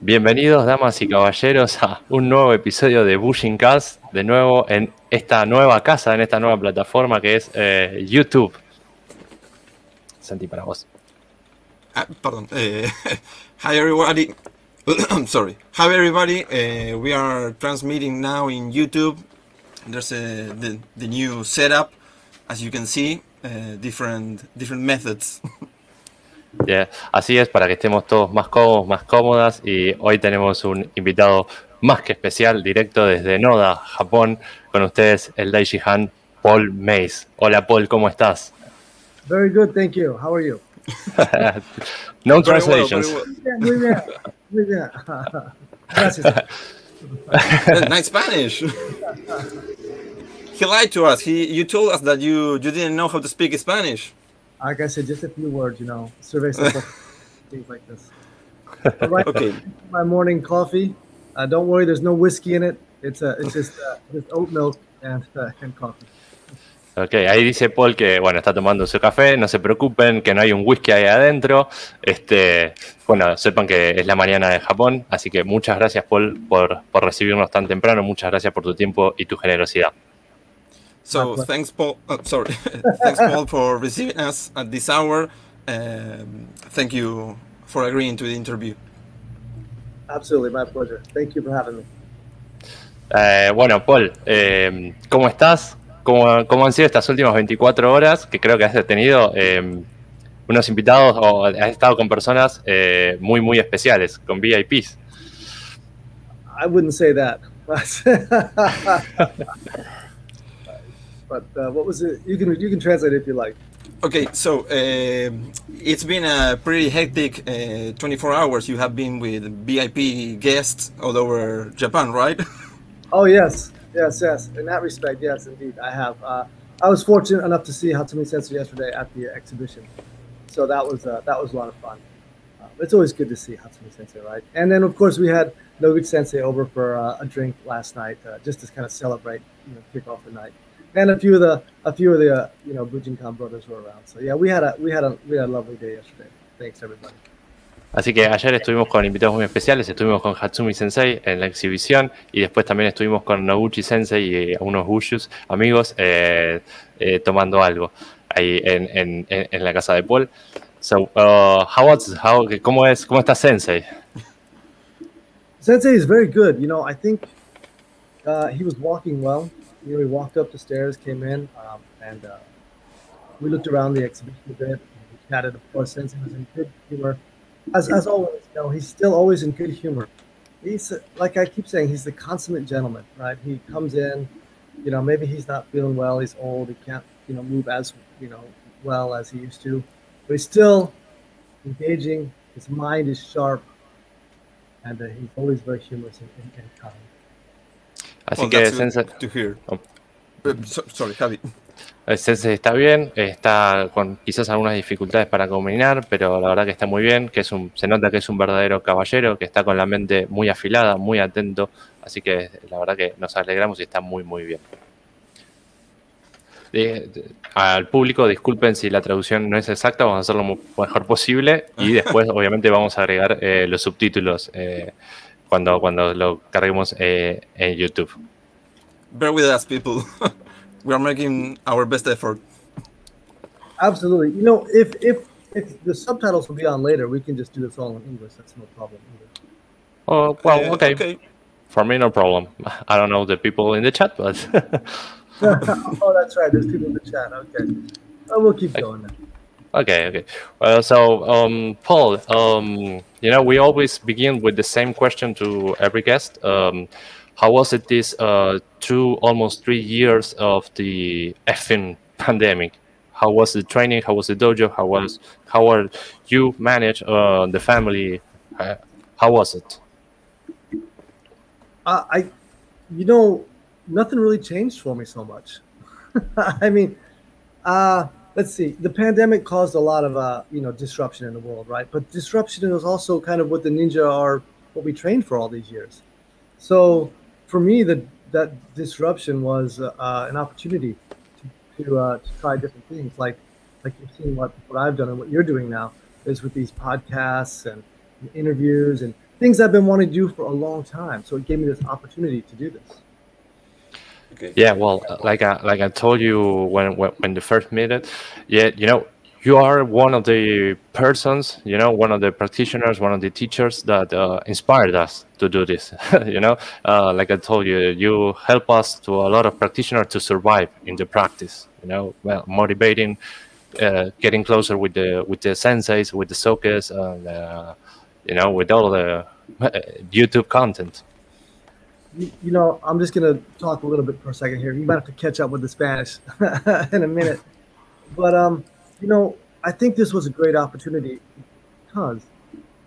Bienvenidos, damas y caballeros, a un nuevo episodio de Bushing Cast, de nuevo en esta nueva casa, en esta nueva plataforma que es eh, YouTube. Santi, para vos. Ah, pardon. Uh, hi, everybody. Sorry. Hi, everybody. Uh, we are transmitting now in YouTube. There's the, new setup, as you can see, uh, different, different methods. Yeah. Así es, para que estemos todos más cómodos, más cómodas. Y hoy tenemos un invitado más que especial, directo desde Noda, Japón. Con ustedes, el Daishihan Paul Mays. Hola, Paul, ¿cómo estás? Very good, thank you. How are you? no translations. muy bien, muy bien. Gracias. Nice Spanish. he lied to us. He, you told us that you, you didn't know how to speak Spanish. Like I said, just a few words, you know, survey simple things like this. All right, Okay. my morning coffee. Uh, don't worry, there's no whiskey in it. It's uh, it's just uh, just oat milk and uh, and coffee. Ok, ahí dice Paul que bueno, está tomando su café, no se preocupen, que no hay un whisky ahí adentro. Este, bueno, sepan que es la mañana de Japón, así que muchas gracias Paul por, por recibirnos tan temprano, muchas gracias por tu tiempo y tu generosidad. So thanks, Paul. Uh, sorry, thanks, Paul, for receiving us at this hour. Um, thank you for agreeing to the interview. Absolutely, my pleasure. Thank you for having me. Eh, bueno, Paul, eh, ¿cómo estás? ¿Cómo, ¿Cómo han sido estas últimas 24 horas? Que creo que has tenido eh, unos invitados o has estado con personas eh, muy, muy especiales, con VIPs. I wouldn't say that. but uh, what was it? You can you can translate it if you like. Okay, so um it's been a pretty hectic uh, 24 hours. You have been with VIP guests all over Japan, right? Oh yes, yes, yes. In that respect, yes, indeed, I have. Uh, I was fortunate enough to see Hatsumi Sensei yesterday at the exhibition, so that was uh, that was a lot of fun. Uh, it's always good to see Hatsumi Sensei, right? And then of course we had Noguchi Sensei over for uh, a drink last night, uh, just to kind of celebrate, you know, kick off the night. And a few of the a few of the uh, you know Bujinkan brothers were around. So yeah, we had a we had a we had a lovely day yesterday. Thanks everybody. Así que ayer estuvimos con invitados muy especiales, estuvimos con Hatsumi Sensei en la exhibición y después también estuvimos con Noguchi Sensei y unos Wushus amigos eh, eh, tomando algo ahí en, en, en- en la casa de Paul. So, uh, how was, how, ¿cómo, es, ¿Cómo está Sensei? Sensei is very good. You know, I think uh, he was walking well. You know, he walked up the stairs, came in, um, and uh, we looked around the exhibition a bit. We chatted. Of course, Sensei was in good humor, as as always. You know, he's still always in good humor. He's like I keep saying, he's the consummate gentleman, right? He comes in, you know, maybe he's not feeling well. He's old. He can't, you know, move as you know well as he used to, but he's still engaging. His mind is sharp, and uh, he's always very humorous and, and kind. Así Well, que Sensei, to hear. Oh. Uh, so- sorry, Javi. eh, Sensei está bien, está con quizás algunas dificultades para combinar, pero la verdad que está muy bien, que es un, se nota que es un verdadero caballero, que está con la mente muy afilada, muy atento, así que la verdad que nos alegramos y está muy muy bien. Eh, al público, disculpen si la traducción no es exacta, vamos a hacerlo lo mejor posible y después obviamente vamos a agregar eh, los subtítulos eh, cuando, cuando lo carguemos eh, en YouTube. Bear with us, people. we are making our best effort. Absolutely. You know, if if if the subtitles will be on later, we can just do this all in English. That's no problem either. Oh, well, Uh, okay. okay. For me, no problem. I don't know the people in the chat, but oh, that's right. There's people in the chat. Okay. Oh, we'll keep going then. Okay, okay. Well, so um, Paul, um, you know, we always begin with the same question to every guest. Um, how was it this uh, two, almost three years of the effing pandemic? How was the training? How was the dojo? How was how are you manage uh, the family? Uh, how was it? Uh, I, you know, nothing really changed for me so much. I mean, uh, let's see. The pandemic caused a lot of, uh, you know, disruption in the world, right? But disruption is also kind of what the ninja are, what we trained for all these years. So for me, the that disruption was uh, an opportunity to to, uh, to try different things, like like you've seen what what I've done and what you're doing now is with these podcasts and interviews and things I've been wanting to do for a long time. So it gave me this opportunity to do this. Okay. Yeah, well, uh, like I like I told you when when, when the first minute, yeah, you know, you are one of the persons, you know, one of the practitioners, one of the teachers that uh, inspired us to do this. you know, uh, like I told you, you help us to a lot of practitioners to survive in the practice. You know, well, motivating, uh, getting closer with the with the senseis, with the sokas, and uh, you know, with all the uh, YouTube content. You, know, I'm just gonna talk a little bit for a second here. You might have to catch up with the Spanish in a minute, but um, you know, I think this was a great opportunity because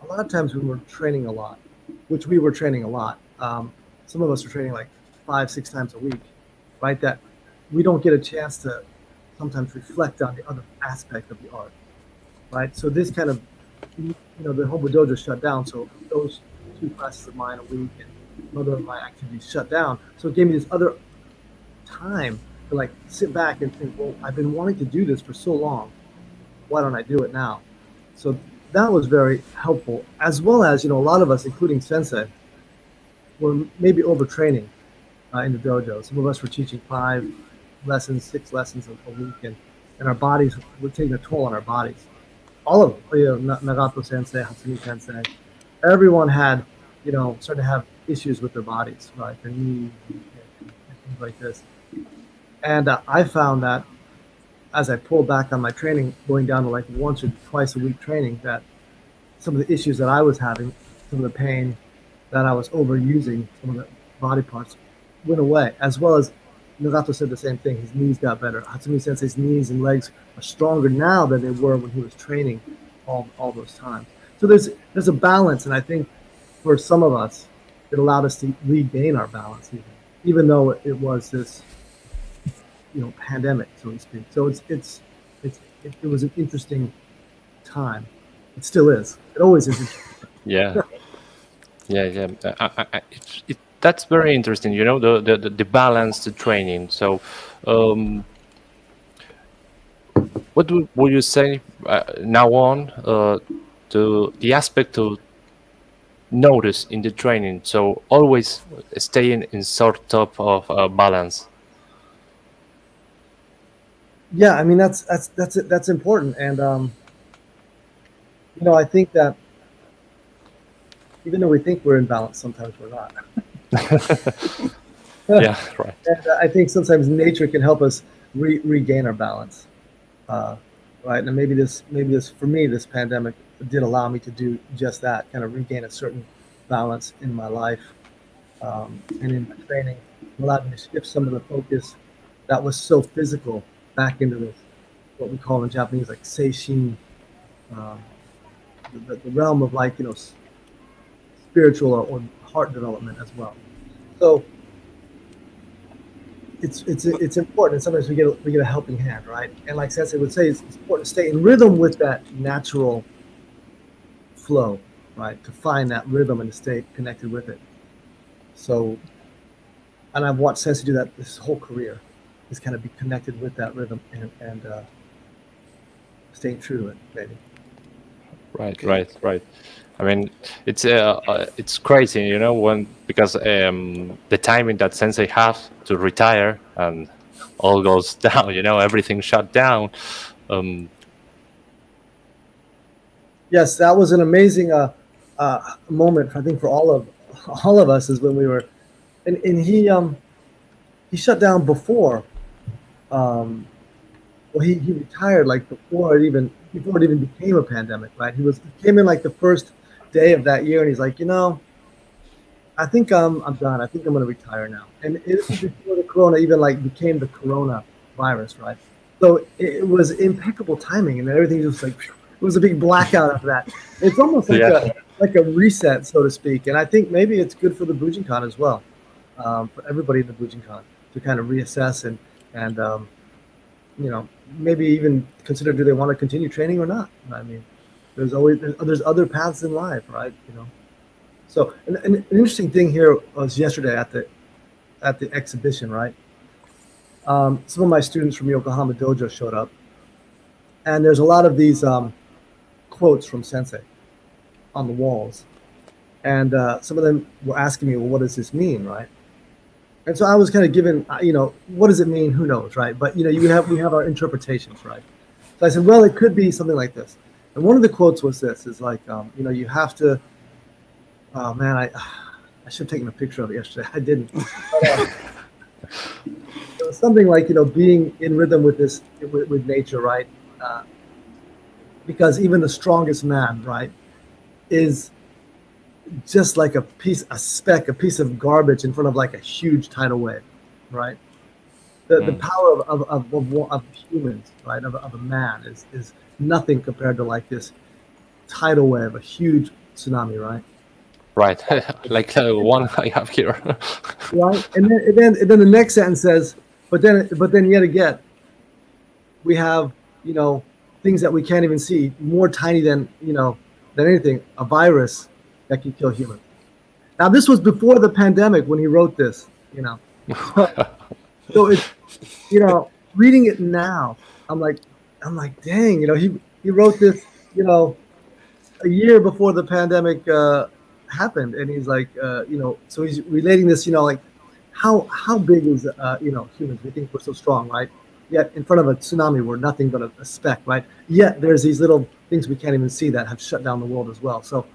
a lot of times when we were training a lot, which we were training a lot. Um, some of us are training like five, six times a week, right? That we don't get a chance to sometimes reflect on the other aspect of the art, right? So this kind of, you know, the Hombu Dojo shut down. So those two classes of mine a week and other of my activities shut down. So it gave me this other time to like sit back and think, well, I've been wanting to do this for so long. Why don't I do it now? So that was very helpful, as well as, you know, a lot of us, including Sensei, were maybe overtraining uh, in the dojo. Some of us were teaching five lessons, six lessons a, week, and, and our bodies were taking a toll on our bodies. All of them, you know, Nagato Sensei, Hatsumi Sensei, everyone had, you know, started to have issues with their bodies, right? Their knees and things like this. And uh, I found that as I pulled back on my training, going down to like once or twice a week training, that some of the issues that I was having, some of the pain that I was overusing, some of the body parts went away, as well as Nagato said the same thing. His knees got better. Hatsumi Sensei's knees and legs are stronger now than they were when he was training all, all those times. So there's there's a balance, and I think for some of us, it allowed us to regain our balance, even even though it was this you know pandemic, so to speak. So it's it's it's it, it was an interesting time. It still is. It always is. yeah, yeah, yeah. I, I, it, it, that's very interesting. You know, the the, the balance, the training. So, um, what would, you say uh, now on uh, to the aspect to notice in the training? So always staying in sort of of uh, balance. Yeah, I mean that's that's that's that's important, and um, you know I think that even though we think we're in balance, sometimes we're not. yeah, right. And I think sometimes nature can help us re regain our balance, uh, right? And maybe this maybe this for me this pandemic did allow me to do just that, kind of regain a certain balance in my life um, and in my training, allowed me to shift some of the focus that was so physical back into this, what we call in Japanese like seishin, um, the, the, realm of like you know spiritual or, or heart development as well. So it's it's it's important. sometimes we get a, we get a helping hand, right? And like Sensei would say, it's, it's important to stay in rhythm with that natural flow, right? To find that rhythm and to stay connected with it. So, and I've watched Sensei do that this whole career is kind of be connected with that rhythm and, and uh, staying true to it, maybe. Right, right, right. I mean, it's uh, uh, it's crazy, you know, when because um, the timing that Sensei has to retire and all goes down, you know, everything shut down. Um, yes, that was an amazing uh, uh, moment, I think, for all of all of us, is when we were, and, and he um he shut down before um, well, he, he retired like before it even before it even became a pandemic, right? He was he came in like the first day of that year, and he's like, you know, I think I'm I'm done. I think I'm gonna retire now. And it, was before the corona even like became the corona virus, right? So it, was impeccable timing, and everything just like it was a big blackout after that. It's almost like yeah. a like a reset, so to speak. And I think maybe it's good for the Bujinkan as well, um, for everybody in the Bujinkan to kind of reassess and and um, you know maybe even consider do they want to continue training or not. I mean, there's always there's other paths in life, right? You know. So an, an interesting thing here was yesterday at the at the exhibition, right? Um, some of my students from Yokohama Dojo showed up, and there's a lot of these um, quotes from Sensei on the walls, and uh, some of them were asking me, well, what does this mean, right? And so I was kind of given, uh, you know, what does it mean? Who knows, right? But you know, you have we have our interpretations, right? So I said, well, it could be something like this. And one of the quotes was this: "Is like, um, you know, you have to." Oh man, I I should have taken a picture of it yesterday. I didn't. Uh, something like you know being in rhythm with this with, with nature, right? Uh, because even the strongest man, right, is just like a piece, a speck, a piece of garbage in front of like a huge tidal wave, right? The, mm. the power of, of, of, of, of humans, right, of, of a man is, is nothing compared to like this tidal wave, a huge tsunami, right? Right, like uh, one I have here. right, and then, and then and then the next sentence says, but then but then yet again, we have you know things that we can't even see, more tiny than you know than anything, a virus that can kill humans. Now, this was before the pandemic when he wrote this, you know. so it's, you know, reading it now, I'm like, I'm like, dang, you know, he he wrote this, you know, a year before the pandemic uh, happened, and he's like, uh, you know, so he's relating this, you know, like how how big is uh, you know humans? We think we're so strong, right? Yet in front of a tsunami, we're nothing but a, a speck, right? Yet there's these little things we can't even see that have shut down the world as well. So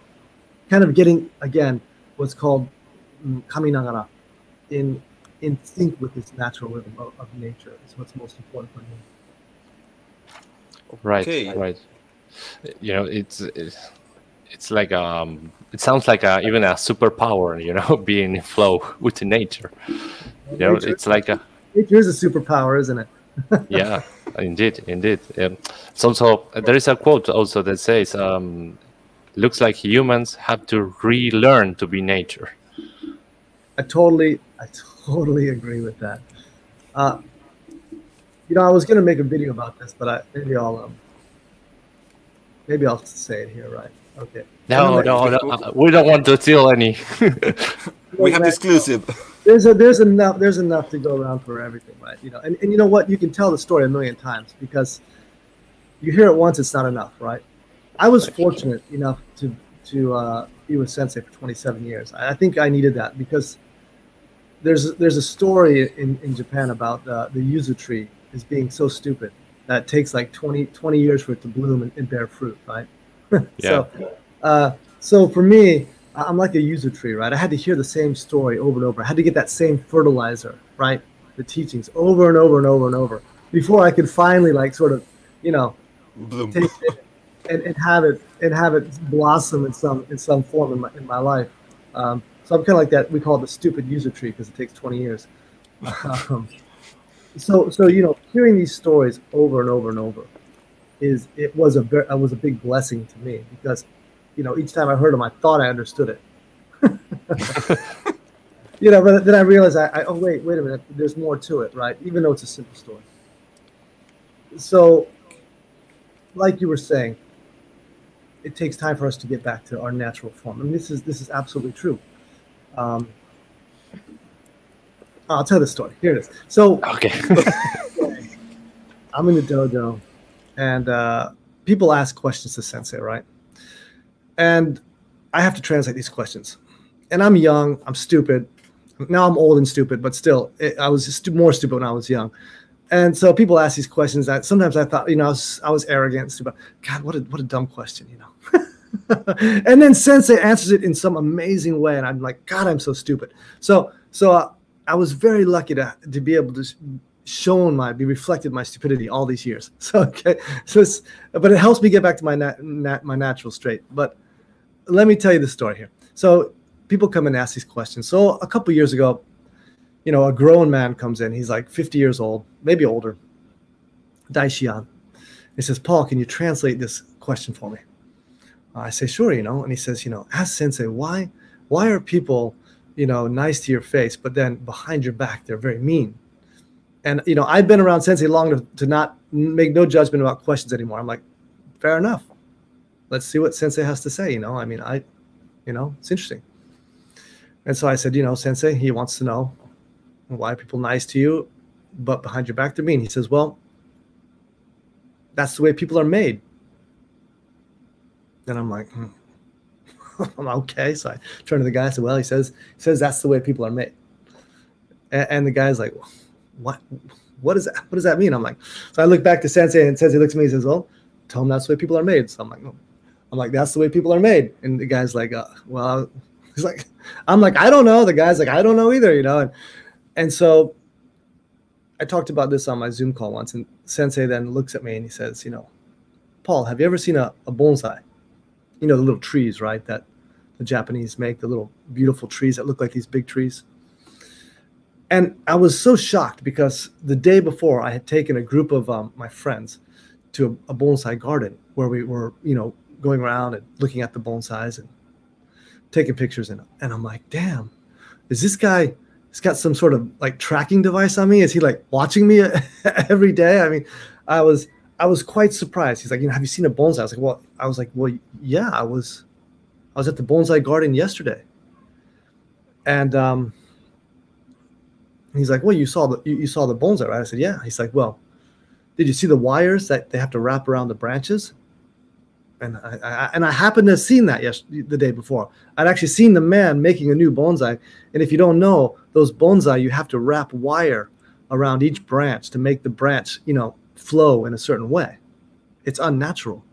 kind of getting again what's called mm, kaminagara in in sync with this natural rhythm of, of nature is what's most important for me. Right, okay. right. You know, it's, it's it's like um, it sounds like a, even a superpower. You know, being in flow with nature. You know, nature, it's like a nature is a superpower, isn't it? Yeah, indeed, indeed. Um, it's also there is a quote also that says, um, looks like humans have to relearn to be nature. I totally, I totally agree with that. Uh, you know, I was going to make a video about this, but I, maybe I'll, um, maybe I'll say it here, right? Okay. No, no, no. Uh, we don't want to steal any. we have exclusive. There's a, there's enough, there's enough to go around for everything, right? You know, and, and you know what? You can tell the story a million times because you hear it once, it's not enough, right? I was fortunate enough to to uh, be with Sensei for 27 years. I think I needed that because there's there's a story in, in Japan about uh, the yuzu tree is being so stupid that it takes like 20, 20 years for it to bloom and, and bear fruit, right? yeah. So, uh, so for me, I'm like a yuzu tree, right? I had to hear the same story over and over. I had to get that same fertilizer, right? The teachings over and over and over and over before I could finally like sort of, you know, bloom. Take it, and, and have it and have it blossom in some in some form in my in my life. Um, so I'm kind of like that. We call it the stupid yuzu tree because it takes 20 years. Um, so so you know, hearing these stories over and over and over is it was a very it was a big blessing to me because you know each time I heard them, I thought I understood it. you know, but then I realized I, I oh wait wait a minute, there's more to it, right? Even though it's a simple story. So, like you were saying, it takes time for us to get back to our natural form. and this is this is absolutely true. Um, I'll tell the story. Here it is. So, okay, I'm in the dojo, and uh, people ask questions to Sensei, right? And I have to translate these questions. And I'm young. I'm stupid. Now I'm old and stupid, but still, it, I was more stupid when I was young. And so people ask these questions that sometimes I thought, you know, I was, I was arrogant, stupid. God, what a what a dumb question, you know. and then Sensei answers it in some amazing way, and I'm like, God, I'm so stupid. So, so I was very lucky to to be able to show my be reflected my stupidity all these years. So okay, so but it helps me get back to my nat, nat, my natural state. But let me tell you the story here. So people come and ask these questions. So a couple years ago, you know, a grown man comes in. He's like 50 years old, maybe older. Daishihan. He says, Paul, can you translate this question for me? I say, sure, you know. And he says, you know, ask Sensei, why, why are people, you know, nice to your face, but then behind your back, they're very mean? And, you know, I've been around Sensei long enough to not make no judgment about questions anymore. I'm like, fair enough. Let's see what Sensei has to say. You know, I mean, I, you know, it's interesting. And so I said, you know, Sensei, he wants to know why are people nice to you, but behind your back they're mean. He says, well, that's the way people are made. And I'm like, hmm. I'm okay. So I turn to the guy. I said, "Well, he says he says that's the way people are made." And, and the guy's like, "What? What is that? What does that mean?" I'm like, so I look back to Sensei, and Sensei looks at me and says, "Well, tell him that's the way people are made." So I'm like, no. I'm like, "That's the way people are made." And the guy's like, uh, "Well," he's like, "I'm like, I don't know." The guy's like, "I don't know either," you know. And and so I talked about this on my Zoom call once, and Sensei then looks at me and he says, "You know, Paul, have you ever seen a, a bonsai? You know, the little trees, right? That the Japanese make, the little beautiful trees that look like these big trees. And I was so shocked because the day before I had taken a group of um, my friends to a, a bonsai garden where we were, you know, going around and looking at the bonsais and taking pictures. And, and I'm like, damn, is this guy, he's got some sort of like tracking device on me? Is he like watching me every day? I mean, I was, I was quite surprised. He's like, you know, have you seen a bonsai? I was like, well, I was like, well, yeah, I was, I was at the bonsai garden yesterday. And um, he's like, well, you saw the, you, you saw the bonsai, right? I said, yeah. He's like, well, did you see the wires that they have to wrap around the branches? And I, I and I happened to have seen that the day before. I'd actually seen the man making a new bonsai. And if you don't know, those bonsai you have to wrap wire around each branch to make the branch, you know, flow in a certain way. It's unnatural,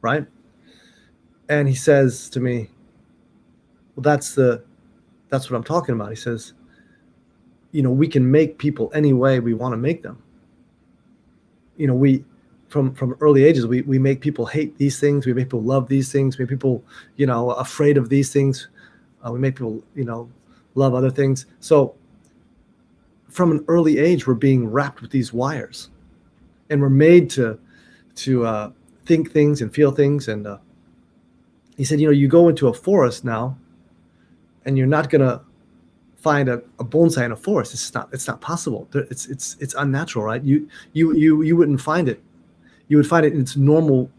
right? And he says to me, "Well, that's the, that's what I'm talking about." He says, "You know, we can make people any way we want to make them. You know, we." From, from early ages, we, we make people hate these things. We make people love these things. We make people, you know, afraid of these things. Uh, we make people, you know, love other things. So from an early age, we're being wrapped with these wires and we're made to to uh, think things and feel things. And uh, he said, you know, you go into a forest now, and you're not gonna find a, a bonsai in a forest. It's not. It's not possible. It's it's it's unnatural, right? You you you you wouldn't find it. You would find it in its normal,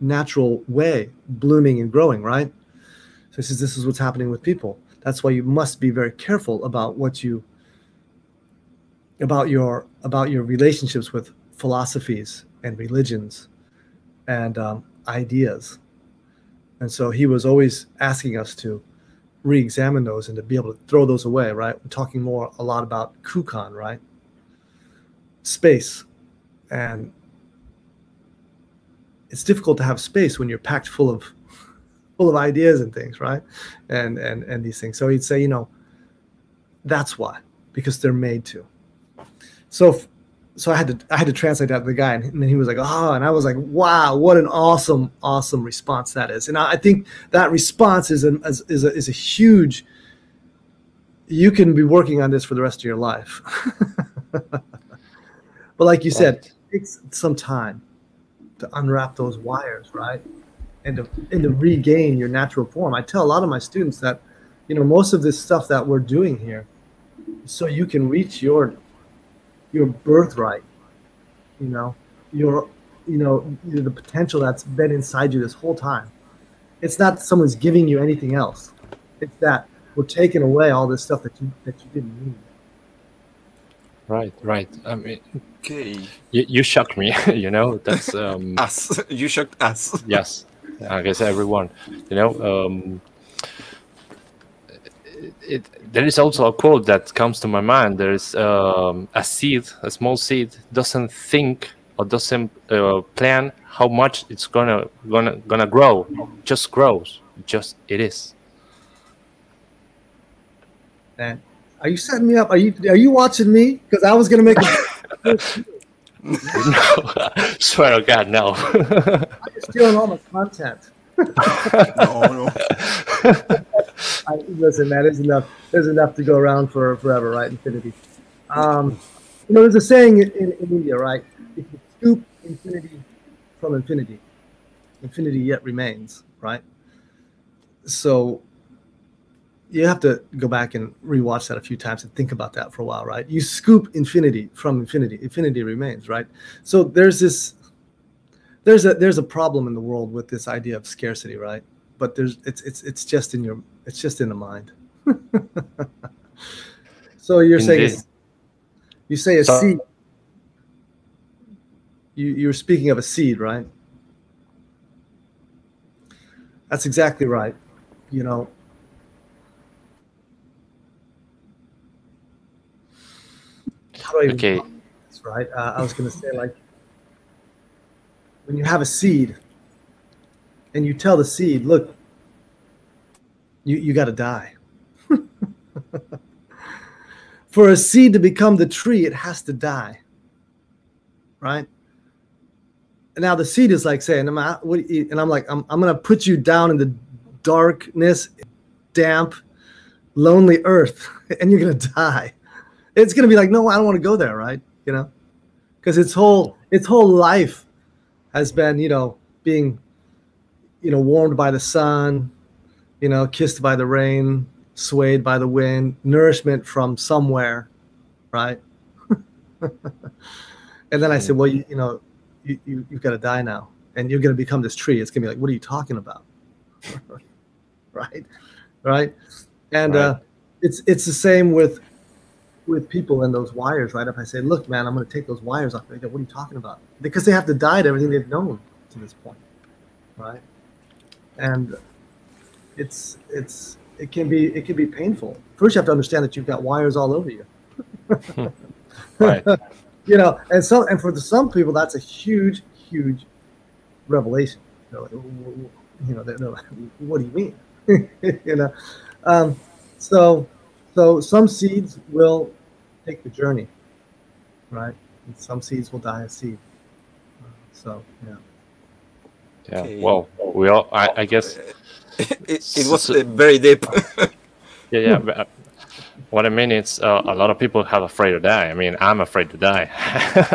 natural way, blooming and growing, right? So he says, this is what's happening with people. That's why you must be very careful about what you about your about your relationships with philosophies and religions and um, ideas. And so he was always asking us to re-examine those and to be able to throw those away, right? We're talking more a lot about kukan, right? Space. And it's difficult to have space when you're packed full of full of ideas and things, right? And and and these things. So he'd say, you know, that's why, because they're made to. So so I had to I had to translate that to the guy, and then he was like, "Oh," and I was like, "Wow, what an awesome, awesome response that is!" And I, I think that response is an is, is a, is a huge. You can be working on this for the rest of your life, but like you said, it takes some time to unwrap those wires, right, and to and to regain your natural form. I tell a lot of my students that, you know, most of this stuff that we're doing here, so you can reach your your birthright, you know, your, you know, the potential that's been inside you this whole time. It's not someone's giving you anything else. It's that we're taking away all this stuff that you that you didn't need. Right, right. I mean, Okay. you, you shocked me. you know, that's um, Us. You shocked us. yes. I guess everyone. You know, um, it, it, there is also a quote that comes to my mind. There is um, a seed, a small seed, doesn't think or doesn't uh, plan how much it's gonna gonna gonna grow. Just grows. Just it is. And are you setting me up? Are you are you watching me? Because I was gonna make. A, no, swear to God, no. you're stealing all my content. No, no. I, listen, man, there's enough. There's enough to go around for forever, right? Infinity. Um, you know, there's a saying in, in, in India, right? If you scoop infinity from infinity, infinity yet remains, right? So you have to go back and rewatch that a few times and think about that for a while, right? You scoop infinity from infinity, infinity remains, right? So there's this there's a there's a problem in the world with this idea of scarcity, right? But there's it's it's it's just in your it's just in the mind. so you're saying Indeed. it's- you say a So- seed. You you're speaking of a seed, right? That's exactly right. You know, how do I Okay. this, right? Uh, I was going to say, like, when you have a seed and you tell the seed, look, you, you got to die. For a seed to become the tree, it has to die. Right? And now the seed is like saying, "Am I- what- and I'm like, I'm, I'm going to put you down in the darkness, damp, lonely earth, and you're going to die. It's going to be like, no, I don't want to go there, right? You know, because its whole its whole life has been, you know, being, you know, warmed by the sun, you know, kissed by the rain, swayed by the wind, nourishment from somewhere, right? and then I said, well, you, you know, you, you you've got to die now, and you're going to become this tree. It's going to be like, what are you talking about? right, right, and Right. uh, it's it's the same with with people and those wires, right? If I say, look, man, I'm going to take those wires off, they go, what are you talking about? Because they have to die to everything they've known to this point, right? And it's it's it can be it can be painful. First, you have to understand that you've got wires all over you. Right. you know, and some and for the, some people, that's a huge, huge revelation. They're like, "W- w- you know, they're, they're like, what do you mean? you know, um, so so some seeds will take the journey, right? And some seeds will die as seed. So yeah. Yeah. Okay. Well, we all. I, I guess. it, it was uh, very deep. Yeah. Yeah. but, uh, what I mean is, uh, a lot of people have afraid to die. I mean, I'm afraid to die.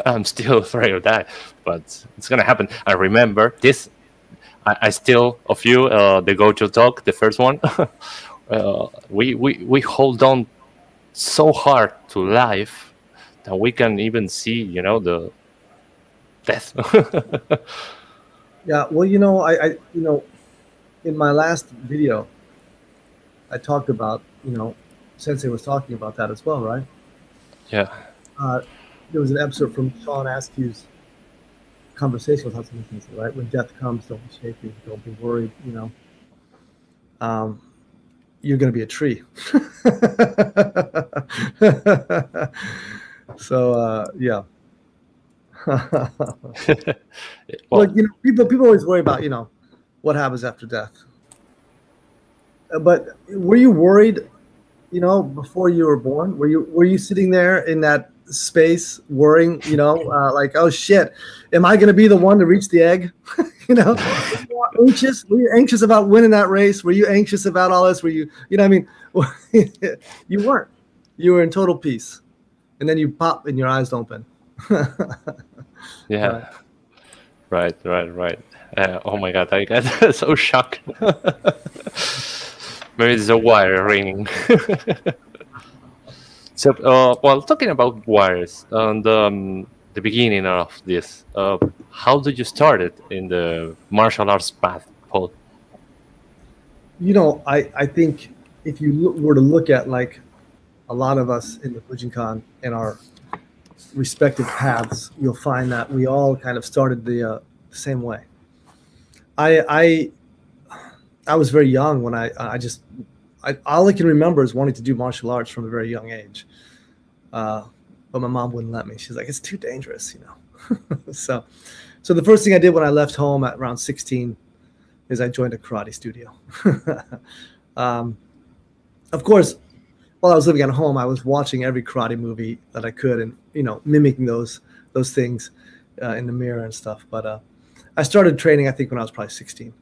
I'm still afraid to die, but it's gonna happen. I remember this. I, I still of you uh, the Gojo talk, the first one. uh, we we we hold on so hard to life that we can even see, you know, the death. Yeah, well, you know, I, I, you know, in my last video, I talked about, you know, Sensei was talking about that as well, right? yeah. Uh, there was an episode from Sean Askew's conversation with Hatsumi Sensei, right? When death comes, don't be shaky, don't be worried, you know. Um, you're going to be a tree. so, uh, yeah. well, Look, you know, people people always worry about you know what happens after death. Uh, But were you worried, you know, before you were born? Were you were you sitting there in that space worrying, you know, uh, like oh shit, am I going to be the one to reach the egg? you know, were you anxious? Were you anxious about winning that race? Were you anxious about all this? Were you, you know, I mean, you weren't. You were in total peace, and then you pop and your eyes open. Yeah. Right, right, right. Uh, oh my god, I got so shocked. Maybe it's a wire ringing. So, uh, well, talking about wires and um, the beginning of this, uh, how did you start it in the martial arts path, Paul? you know, I, I think if you look, were to look at like a lot of us in the Bujinkan in our respective paths, you'll find that we all kind of started the, uh, same way. I, I, I was very young when I, I just, I, all I can remember is wanting to do martial arts from a very young age. Uh, but my mom wouldn't let me. She's like, it's too dangerous, you know? so, so the first thing I did when I left home at around 16 is I joined a karate studio. um, of course, while I was living at home, I was watching every karate movie that I could, and you know, mimicking those those things uh, in the mirror and stuff. But uh, I started training, I think, when I was probably 16,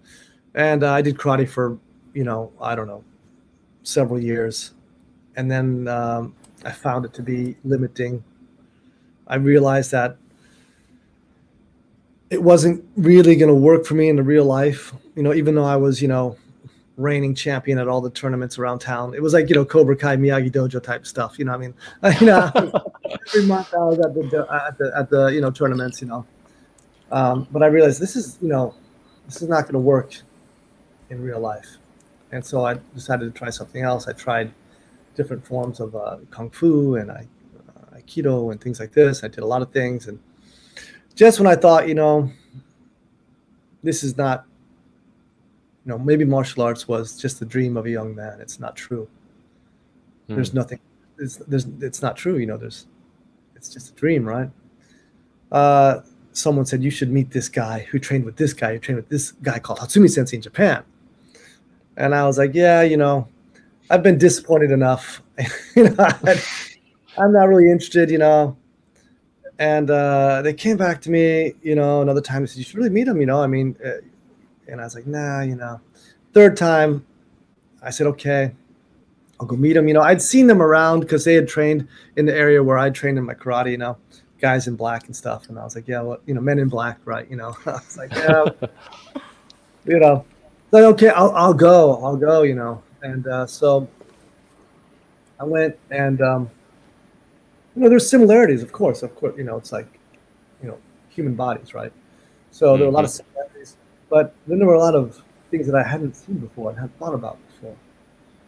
and uh, I did karate for you know, I don't know, several years, and then um, I found it to be limiting. I realized that it wasn't really going to work for me in the real life. You know, even though I was, you know, reigning champion at all the tournaments around town, it was like you know Cobra Kai Miyagi Dojo type stuff. You know, I mean, you know, every month I was at the at the at the you know tournaments. You know, um, but I realized this is you know this is not going to work in real life, and so I decided to try something else. I tried different forms of uh, kung fu and I, uh, aikido and things like this. I did a lot of things and just when I thought, you know, this is not you know, maybe martial arts was just the dream of a young man. It's not true. Hmm. There's nothing. It's there's it's not true. You know, there's it's just a dream, right? Uh, someone said you should meet this guy who trained with this guy who trained with this guy called Hatsumi Sensei in Japan. And I was like, yeah, you know, I've been disappointed enough. you know, I, I'm not really interested, you know. And uh, they came back to me, you know, another time. They said, you should really meet him, you know. I mean, uh, and I was like, nah, you know. Third time, I said, okay, I'll go meet him. You know, I'd seen them around because they had trained in the area where I trained in my karate, you know, guys in black and stuff. And I was like, yeah, well, you know, men in black, right? You know, I was like, yeah, you know, like, okay, I'll, I'll go, I'll go, you know. And uh, so I went and, um, you know, there's similarities, of course, of course, you know, it's like, you know, human bodies, right? So there were a lot of similarities, but then there were a lot of things that I hadn't seen before and hadn't thought about before,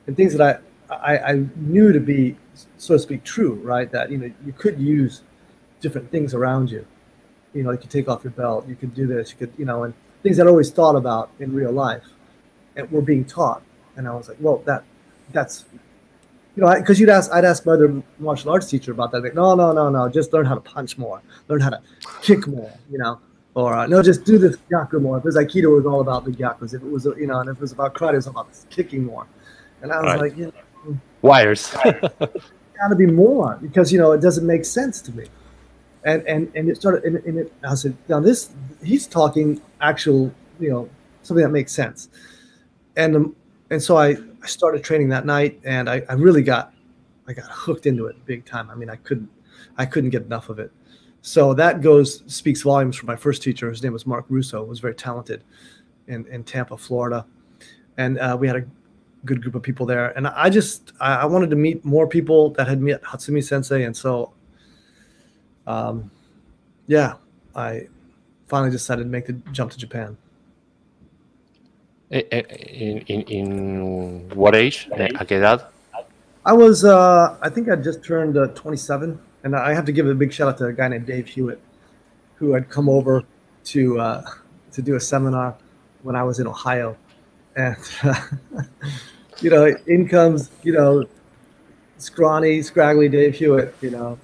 and things that I, I, I knew to be, so to speak, true, right? That you know you could use different things around you. You know, you could take off your belt, you could do this, you could, you know, and things I'd always thought about in real life, and were being taught. And I was like, well, that, that's, you know, because you'd ask, I'd ask my other martial arts teacher about that. Like, no, no, no, no, just learn how to punch more, learn how to kick more, you know, or uh, no, just do this gyaku more. If it was Aikido, it was all about the gyakus. If it was, you know, and if it was about karate, it was about kicking more. And I was Right. like, you know, Wires. got to be more because you know it doesn't make sense to me. And and and it started. And, and it, I said, now this he's talking actual, you know, something that makes sense. And um, and so I I started training that night, and I, I really got I got hooked into it big time. I mean, I couldn't I couldn't get enough of it. So that goes speaks volumes for my first teacher. His name was Mark Russo. Was very talented in in Tampa, Florida, and uh, we had a good group of people there. And I just I, I wanted to meet more people that had met Hatsumi Sensei, and so um, yeah, I finally decided to make the jump to Japan. I- I- in, in, in what age? ¿A qué edad? I was uh, I think I just turned uh, 27, and I have to give a big shout out to a guy named Dave Hewitt, who had come over to uh, to do a seminar when I was in Ohio, and you know, in comes you know, scrawny, scraggly Dave Hewitt, you know.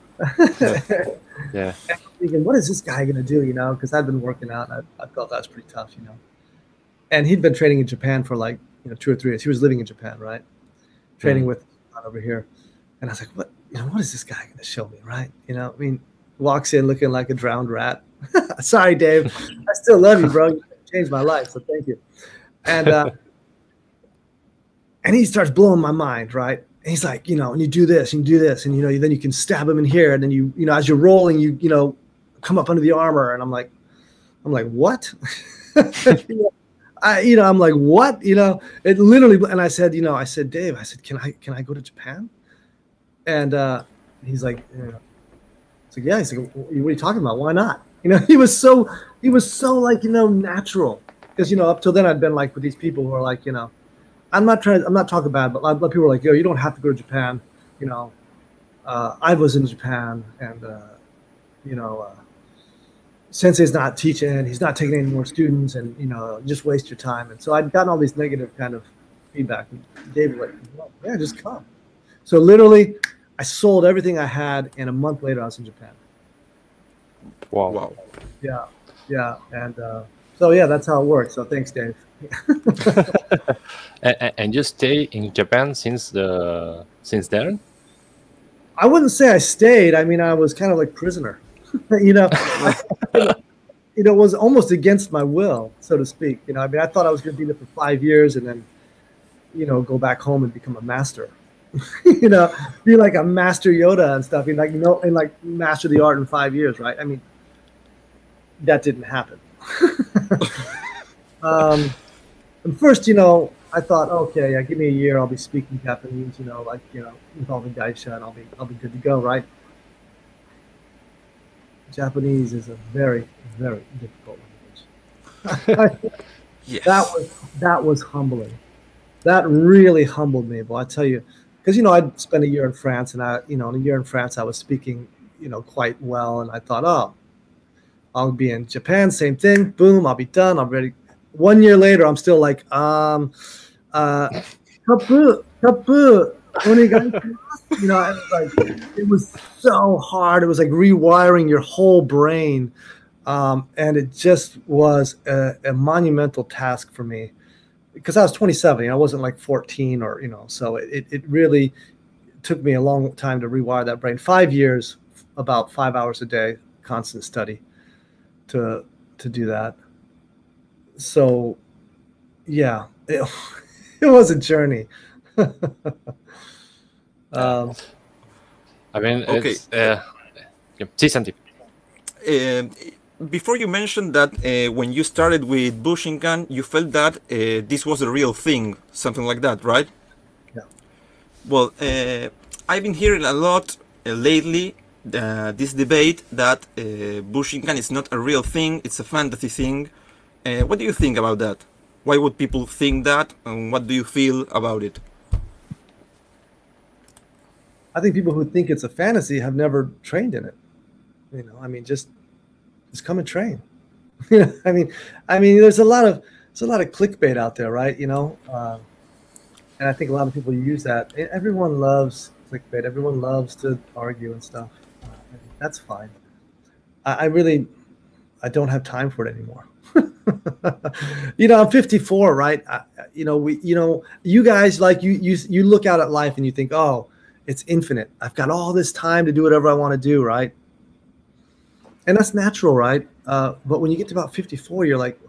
Yeah. thinking, what is this guy going to do? You know, because I'd been working out and I, I felt that was pretty tough, you know. And he'd been training in Japan for like, you know, two or three years. He was living in Japan, right? Training Mhm. with over here. And I was like, what, you know, what is this guy going to show me, right? You know, I mean, walks in looking like a drowned rat. Sorry, Dave. I still love you, bro. You changed my life, so thank you. And, uh, and he starts blowing my mind, right? And he's like, you know, and you do this and you do this, and you know, then you can stab him in here, and then you, you know, as you're rolling, you, you know, come up under the armor, and I'm like, I'm like, what? You know, I, you know, I'm like, what? You know, it literally, and I said, you know, I said, Dave, I said, can I, can I go to Japan? And uh, he's like, yeah. Like, yeah. He's like, what are you talking about? Why not? You know, he was so, he was so like, you know, natural. Because you know, up till then, I'd been like with these people who are like, you know, I'm not trying. I'm not talking bad, but a lot of people are like, yo, you don't have to go to Japan. You know, uh, I was in Japan, and uh, you know, uh, Sensei's not teaching. He's not taking any more students, and you know, just waste your time. And so I'd gotten all these negative kind of feedback. And David was like, well, yeah, just come. So literally, I sold everything I had, and a month later, I was in Japan. Wow. Wow. Yeah, yeah, and uh, so yeah, that's how it works. So thanks, Dave. And, and you stay in Japan since the since then? I wouldn't say I stayed. I mean, I was kind of like prisoner. you know, you know, it was almost against my will, so to speak. You know, I mean, I thought I was going to be there for five years and then, you know, go back home and become a master. you know, be like a master Yoda and stuff. And like, you know, and like master the art in five years, right? I mean, that didn't happen. um, and first, you know, I thought, okay, yeah, give me a year, I'll be speaking Japanese, you know, like you know, the gaisha, and I'll be, I'll be good to go, right? Japanese is a very, very difficult language. Yes. that was that was humbling. That really humbled me, boy. I tell you, because you know I'd spent a year in France, and I, you know, in a year in France, I was speaking, you know, quite well, and I thought, oh, I'll be in Japan, same thing. Boom, I'll be done. I'm ready. one year later, I'm still like, um, uh, kapu, kapu, onegaishimasu. you know, and it's like it was so hard. It was like rewiring your whole brain, um, and it just was a, a monumental task for me because I was 27. You know, I wasn't like 14 or you know, so it it really took me a long time to rewire that brain. Five years, about five hours a day, constant study, to to do that. So, yeah, it, it was a journey. Um, I mean, Okay. it's, uh, yeah. Sí, Santi. Uh, before you mentioned that uh, when you started with Bujinkan, you felt that uh, this was a real thing, something like that, right? Yeah. Well, uh, I've been hearing a lot uh, lately uh, this debate that uh, Bujinkan is not a real thing; it's a fantasy thing. Uh, what do you think about that? Why would people think that, and what do you feel about it? I think people who think it's a fantasy have never trained in it. You know, I mean, just just come and train. you know, I mean, I mean, there's a lot of there's a lot of clickbait out there, right? You know, um, and I think a lot of people use that. Everyone loves clickbait. Everyone loves to argue and stuff. Uh, that's fine. I, I really, I don't have time for it anymore. you know, I'm 54, right? I- you know, we, you know, you guys like you, you, you look out at life and you think, oh, it's infinite. I've got all this time to do whatever I want to do, right? And that's natural, right? Uh, but when you get to about 54, you're like,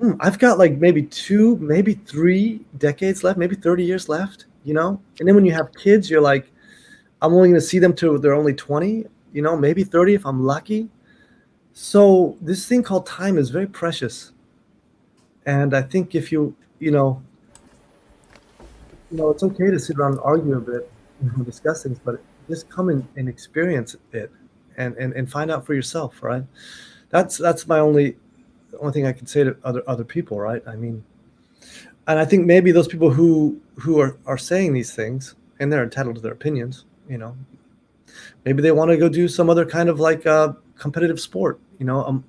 hmm, I've got like maybe two, maybe three decades left, maybe 30 years left, you know? And then when you have kids, you're like, I'm only going to see them till they're only 20, you know, maybe 30 if I'm lucky. So this thing called time is very precious. And I think if you, you know, you know, it's okay to sit around and argue a bit, you know, discuss things, but just come and, and experience it and, and, and find out for yourself, right? That's that's my only only thing I can say to other other people, right? I mean, and I think maybe those people who who are, are saying these things and they're entitled to their opinions, you know, maybe they want to go do some other kind of like uh, competitive sport, you know. Um,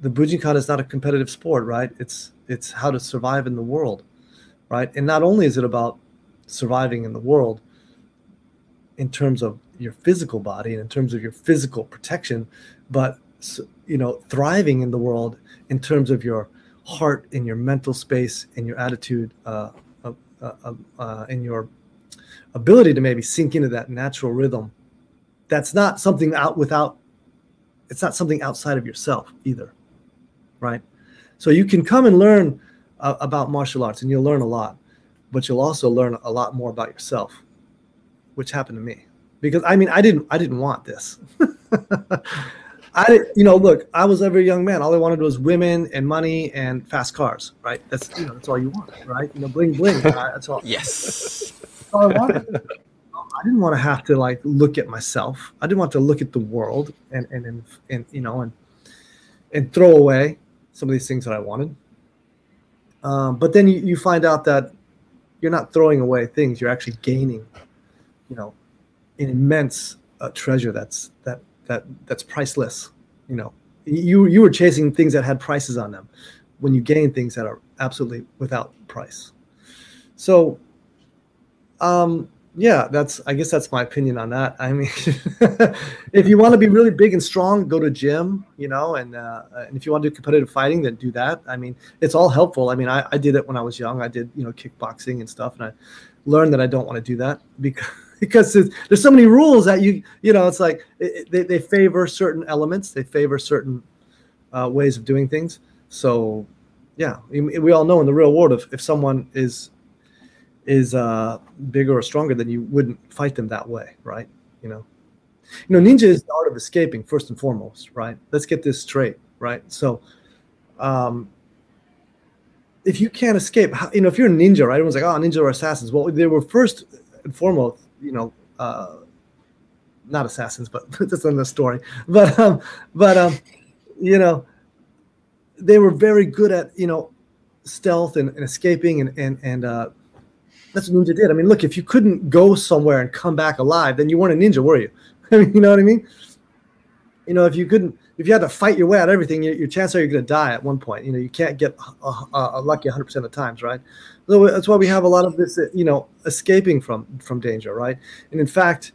the Bujinkan is not a competitive sport, right? It's it's how to survive in the world, right? And not only is it about surviving in the world in terms of your physical body and in terms of your physical protection, but you know, thriving in the world in terms of your heart and your mental space and your attitude, uh, uh, uh, uh, and your ability to maybe sink into that natural rhythm. That's not something out without. It's not something outside of yourself either, right? So you can come and learn uh, about martial arts, and you'll learn a lot, but you'll also learn a lot more about yourself, which happened to me. Because I mean, I didn't, I didn't want this. I, you know, look, I was ever a young man. All I wanted was women and money and fast cars, right? That's you know, that's all you want, right? You know, bling bling. That's all. Yes. That's all I wanted. I didn't want to have to like look at myself. I didn't want to look at the world and and and, and you know and and throw away some of these things that I wanted. Um, but then you, you find out that you're not throwing away things; you're actually gaining, you know, an immense uh, treasure that's that that that's priceless. You know, you you were chasing things that had prices on them, when you gain things that are absolutely without price. So, um, yeah, that's I guess that's my opinion on that. I mean, if you want to be really big and strong, go to gym, you know, and uh, and if you want to do competitive fighting, then do that. I mean, it's all helpful. I mean, I, I did it when I was young. I did you know kickboxing and stuff, and I learned that I don't want to do that because because there's, so many rules that you you know it's like it, they, they favor certain elements, they favor certain uh, ways of doing things. So yeah, we, all know in the real world if, if someone is is uh, bigger or stronger, then you wouldn't fight them that way, right? You know, you know, ninja is the art of escaping first and foremost, right? Let's get this straight, right? So, um, if you can't escape, you know, if you're a ninja, right? Everyone's like, oh, ninja or assassins. Well, they were first and foremost, you know, uh, not assassins, but that's another story. But um, but um, you know, they were very good at you know stealth and, and escaping and and and uh, that's what ninja did. I mean, look, if you couldn't go somewhere and come back alive, then you weren't a ninja, were you? You know what I mean? you know, if you couldn't, if you had to fight your way out of everything, your, your chance are you're going to die at one point. You know, you can't get uh, uh, lucky 100% of the times, right? So that's why we have a lot of this, you know, escaping from from danger, right? And in fact,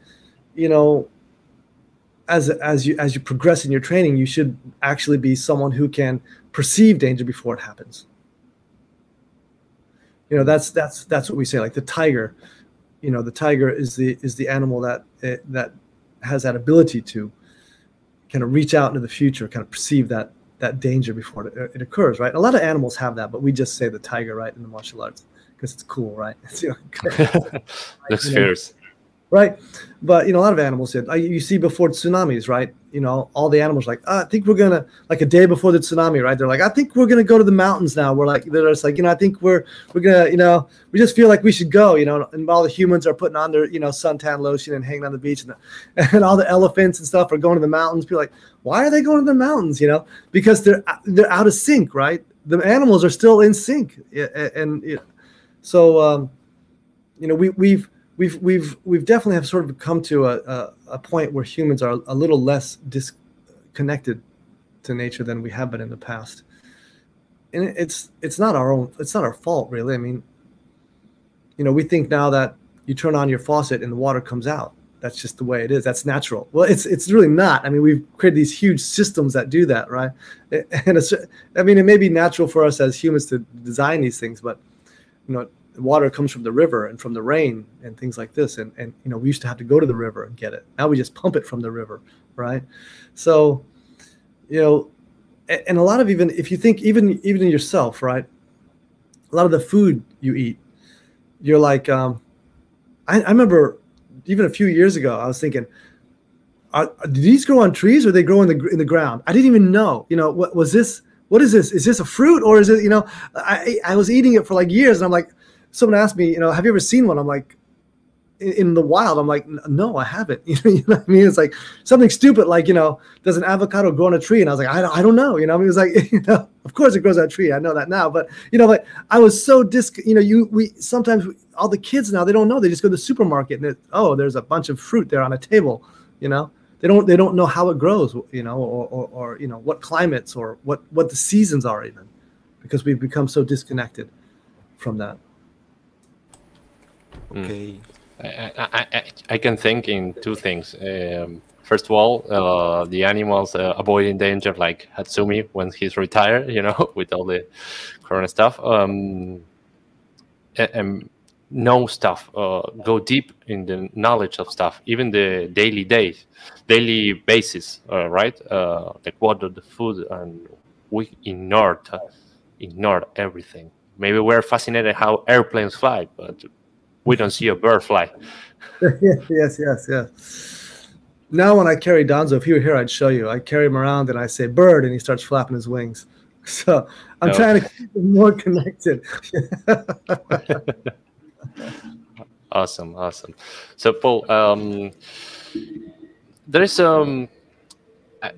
you know, as as you as you progress in your training, you should actually be someone who can perceive danger before it happens. You know, that's that's that's what we say. Like the tiger, you know, the tiger is the is the animal that it, that has that ability to kind of reach out into the future, kind of perceive that that danger before it, it occurs, right? A lot of animals have that, but we just say the tiger, right, in the martial arts because it's cool, right? It's, you know, Looks fierce. Right? But you know, a lot of animals did. You see before tsunamis, right? You know, all the animals like, oh, I think we're gonna like a day before the tsunami, right? They're like, I think we're gonna go to the mountains now. We're like, they're just like, you know, I think we're we're gonna, you know, we just feel like we should go, you know. And all the humans are putting on their, you know, suntan lotion and hanging on the beach, and, the, and all the elephants and stuff are going to the mountains. People like, why are they going to the mountains? You know, because they're they're out of sync, right? The animals are still in sync, and, and so um, you know, we we've we've we've we've definitely have sort of come to a, a, a, point where humans are a little less disconnected to nature than we have been in the past. And it's it's not our own it's not our fault really. I mean you know we think now that you turn on your faucet and the water comes out. That's just the way it is. That's natural. Well it's it's really not. I mean we've created these huge systems that do that right? And it's i mean it may be natural for us as humans to design these things but you know water comes from the river and from the rain and things like this. And and you know we used to have to go to the river and get it. Now we just pump it from the river right? So you know and a lot of even if you think even even in yourself right a lot of the food you eat you're like um i, I remember even a few years ago i was thinking are, do these grow on trees or they grow in the in the ground? I didn't even know you know what was this what is this? Is this a fruit or is it you know i i was eating it for like years and i'm like someone asked me, you know, have you ever seen one? I'm like, in, the wild, I'm like, no, I haven't. You know, what I mean? It's like something stupid, like, you know, does an avocado grow on a tree? And I was like, I don't, I don't know. You know, I mean, it was like, you know, of course it grows on a tree. I know that now, but you know, but I was so dis, you know, you, we, sometimes we, all the kids now, they don't know. They just go to the supermarket and it, oh, there's a bunch of fruit there on a table, you know, they don't, they don't know how it grows, you know, or, or, or you know, what climates or what, what the seasons are even because we've become so disconnected from that. Hmm. Okay. I, I, I, can think in two things. Um, first of all, uh, the animals uh, avoiding danger, like Hatsumi when he's retired, you know, with all the current stuff. Um, and, and know stuff, uh, go deep in the knowledge of stuff, even the daily days, daily basis, uh, right? Uh, like water, the food, and we ignored, ignored everything. Maybe we're fascinated how airplanes fly, but we don't see a bird fly. yes, yes, yes. Now when I carry Donzo, if he were here, I'd show you. I carry him around and I say bird, and he starts flapping his wings. So I'm no. trying to keep him more connected. awesome, awesome. So Paul, um, there is um,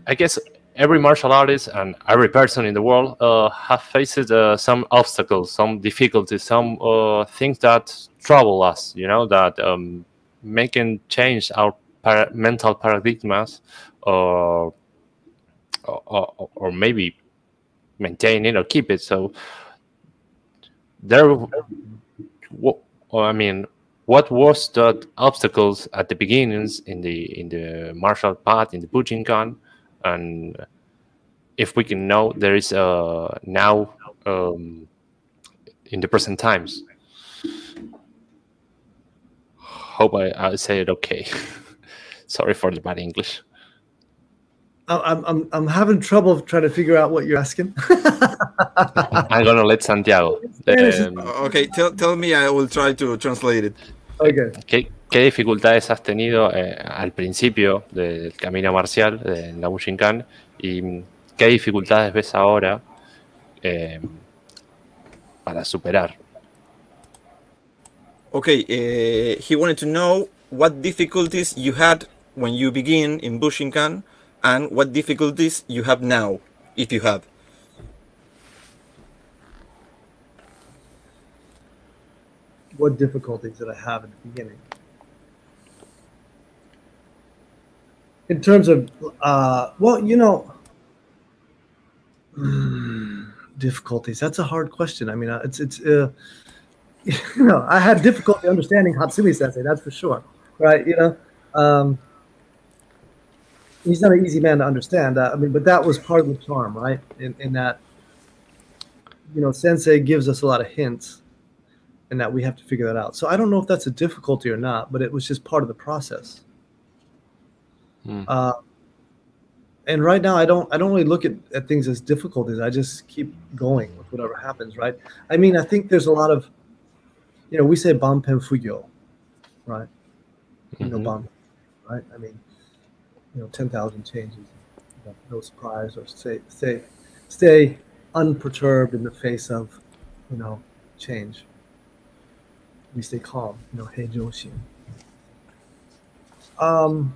I guess every martial artist and every person in the world uh, have faced uh, some obstacles, some difficulties, some uh, things that trouble us. You know that um, making change our para mental paradigms, or, or or maybe maintain it or keep it. So there, I mean, what was the obstacles at the beginnings in the in the martial path in the Bujinkan? And if we can know there is a now um, in the present times. Hope I, I say it okay. Sorry for the bad English. I'm, I'm, I'm having trouble trying to figure out what you're asking. I'm gonna let Santiago. Um, okay, tell, tell me, I will try to translate it. Okay. ¿Qué, qué dificultades has tenido eh, al principio del camino marcial en la Bushinkan y qué dificultades ves ahora eh, para superar? Okay, uh, he wanted to know what difficulties you had when you begin in Bushinkan and what difficulties you have now, if you have. What difficulties did I have in the beginning? In terms of uh, well, you know, mm, difficulties. That's a hard question. I mean, uh, it's it's uh, you know, I had difficulty understanding Hatsumi Sensei. That's for sure, right? You know, um, he's not an easy man to understand. Uh, I mean, but that was part of the charm, right? In in that, you know, Sensei gives us a lot of hints, and that we have to figure that out. So I don't know if that's a difficulty or not, but it was just part of the process. Hmm. Uh, and right now, I don't I don't really look at, at things as difficulties. I just keep going with whatever happens, right? I mean, I think there's a lot of, you know, we say "bam banpen fugyo, right? You know, Mhm. ban, right? I mean, you know, ten thousand changes, you know, no surprise, or stay stay stay unperturbed in the face of, you know, change. We stay calm, you know, heijoshin. Um,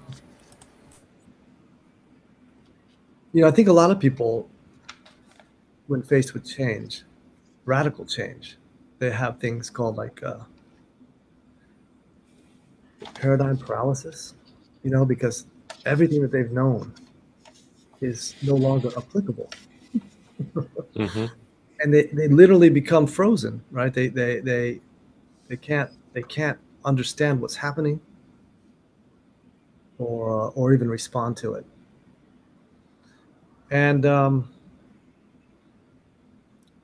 you know, I think a lot of people, when faced with change, radical change, they have things called like uh, paradigm paralysis, you know, because everything that they've known is no longer applicable. Mhm. And they, they literally become frozen, right? They, they, they, they can't, they can't understand what's happening or, or even respond to it. And um,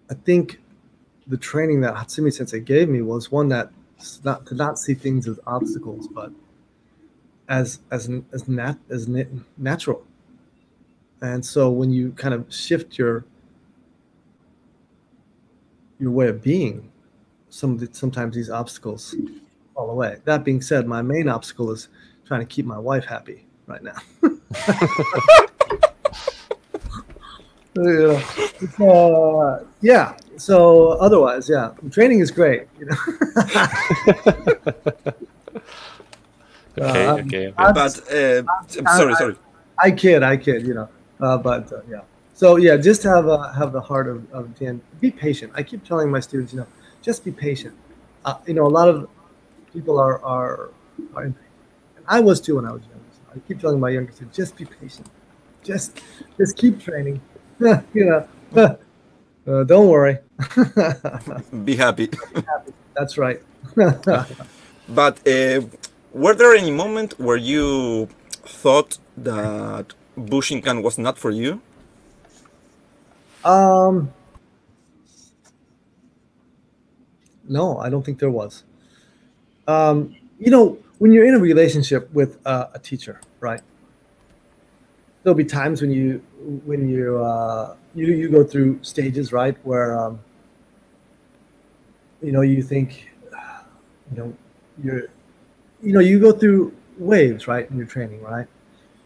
I think the training that Hatsumi Sensei gave me was one that not to not see things as obstacles, but as as as nat as na- natural. And so when you kind of shift your your way of being, some of the, sometimes these obstacles fall away. That being said, my main obstacle is trying to keep my wife happy right now. yeah. It's, uh, yeah. So otherwise, yeah, training is great. You know. Okay, Um, okay, okay. I'm- But uh, sorry, sorry. I kid, I kid, you know. Uh, but uh, yeah. So yeah, just have uh, have the heart of, of Dan. Be patient. I keep telling my students, you know, just be patient. Uh, you know, a lot of people are are, are impatient. And I was too when I was young. So I keep telling my younger students, just be patient. Just just keep training. you know, uh, don't worry. Be happy. That's right. But uh, were there any moment where you thought that bushing Bujinkan was not for you? Um, no, I don't think there was. Um, you know, when you're in a relationship with uh, a teacher, right? There'll be times when you when you uh, you you go through stages, right, where um, you know you think, you know, you're, you know, you go through waves, right, in your training, right,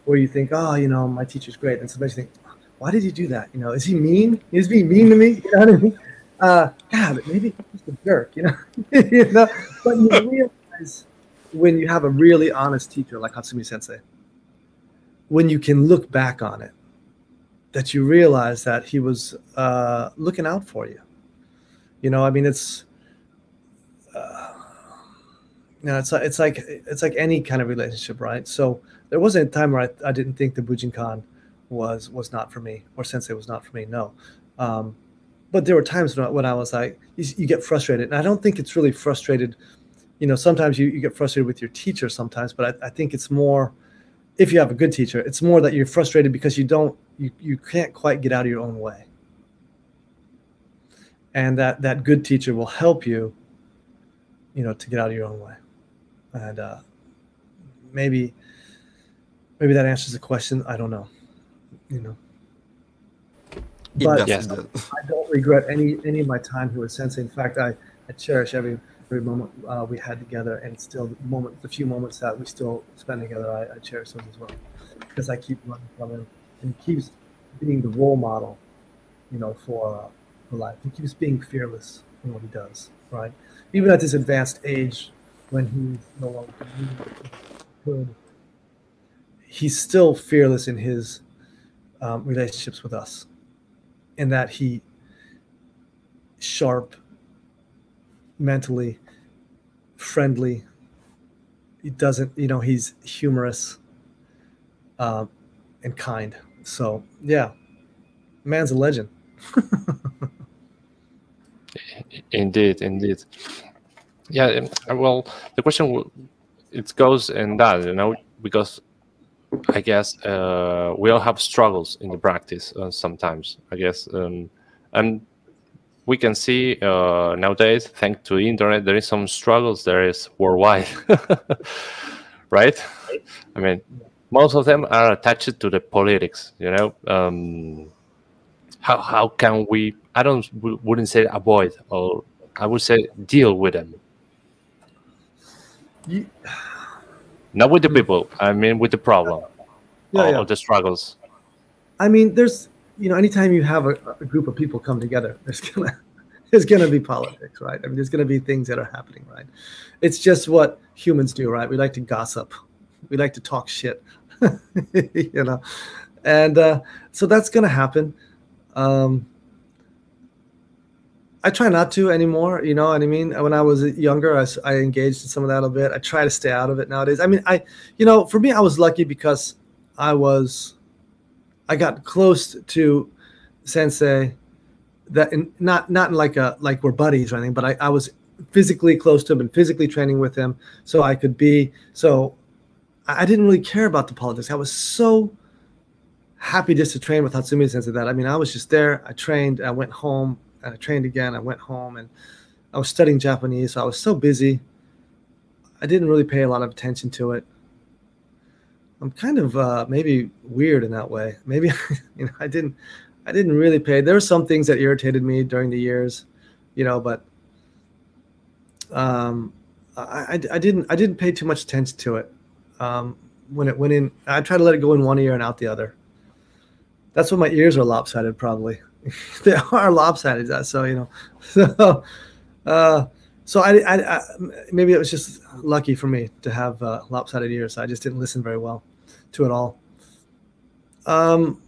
where you think, oh, you know, my teacher's great, and sometimes you think, why did he do that? You know, is he mean? Is he mean to me? You know what I mean? Uh, God, but maybe he's a jerk, you know? you know? But you realize when you have a really honest teacher like Hatsumi Sensei, when you can look back on it, that you realize that he was uh, looking out for you. You know, I mean, it's, uh, you know, it's like, it's like it's like any kind of relationship, right? So there wasn't a time where I, I didn't think the Bujinkan was was not for me or sensei was not for me no um, but there were times when I, when I was like you, you get frustrated and i don't think it's really frustrated you know sometimes you, you get frustrated with your teacher sometimes but I, I think it's more if you have a good teacher it's more that you're frustrated because you don't you, you can't quite get out of your own way. And that that good teacher will help you you know to get out of your own way. And uh, maybe maybe that answers the question. I don't know you know. But- Yes. I don't regret any any of my time here with Sensei. In fact, I, I cherish every every moment uh, we had together, and still the moment, the few moments that we still spend together, I, I cherish those as well, because I keep learning from him, and he keeps being the role model, you know, for uh, for life. He keeps being fearless in what he does, right? Even at this advanced age, when he's no longer good, he's still fearless in his um, relationships with us in that he sharp mentally friendly he doesn't you know he's humorous uh, and kind. So yeah, man's a legend. Indeed, indeed. Yeah. um, Well, the question it goes in that you know because I guess uh, we all have struggles in the practice uh, sometimes. I guess, um, and we can see uh, nowadays, thanks to internet, there is some struggles. There is worldwide, right? I mean, most of them are attached to the politics. You know, um, how how can we? I don't wouldn't say avoid, or I would say deal with them. You, Not with the people. I mean, with the problem yeah, yeah. or the struggles. I mean, there's you know, anytime you have a, a group of people come together, there's gonna there's gonna be politics, right? I mean, there's gonna be things that are happening, right? It's just what humans do, right? We like to gossip, we like to talk shit, you know, and uh, so that's gonna happen. Um, I try not to anymore. You know what I mean? When I was younger, I engaged in some of that a bit. I try to stay out of it nowadays. I mean, I, you know, for me, I was lucky because I was, I got close to Sensei. That in, not not in like a like we're buddies or anything, but I, I was physically close to him and physically training with him, so I could be. So I didn't really care about the politics. I was so happy just to train with Hatsumi Sensei that I mean, I was just there. I trained. I went home and I trained again. I went home and I was studying Japanese. So I was so busy. I didn't really pay a lot of attention to it. I'm kind of uh, maybe weird in that way. Maybe you know I didn't I didn't really pay. There were some things that irritated me during the years, you know, but um, I, I, didn't I didn't pay too much attention to it. Um, when it went in, I tried to let it go in one ear and out the other. That's when my ears are lopsided, probably. they are lopsided. uh, So you know, so uh, so I, I, I maybe it was just lucky for me to have uh, lopsided ears. I just didn't listen very well to it all. Um,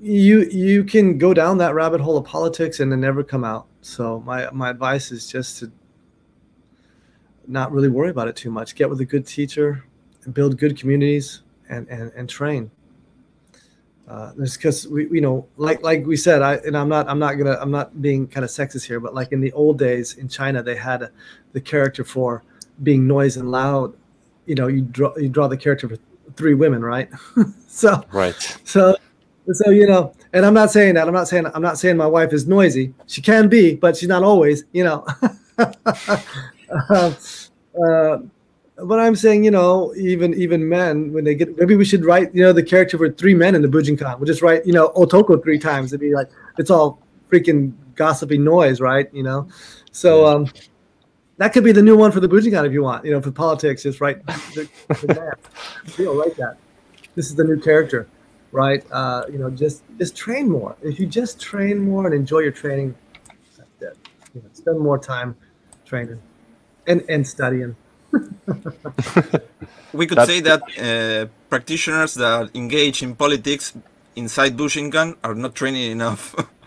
you you can go down that rabbit hole of politics and then never come out. So my my advice is just to not really worry about it too much. Get with a good teacher, build good communities, and and and train. Uh, because we you know like like we said I and I'm not I'm not gonna I'm not being kind of sexist here, but like in the old days in China they had a, the character for being noise and loud. You know you draw you draw the character for three women, right? so Right. so, so you know, and I'm not saying that. I'm not saying I'm not saying my wife is noisy. She can be, but she's not always. You know. uh, uh, but I'm saying, you know, even even men when they get maybe we should write, you know, the character for three men in the Bujinkan. We'll just write, you know, Otoko three times. It'd be like it's all freaking gossipy noise, right? You know, so um, that could be the new one for the Bujinkan if you want. You know, for politics, just write the, the man. Feel like that. This is the new character, right? Uh, you know, just just train more. If you just train more and enjoy your training, that's it. You know, spend more time training and and studying. We could That- say that uh, practitioners that engage in politics inside Bujinkan are not training enough.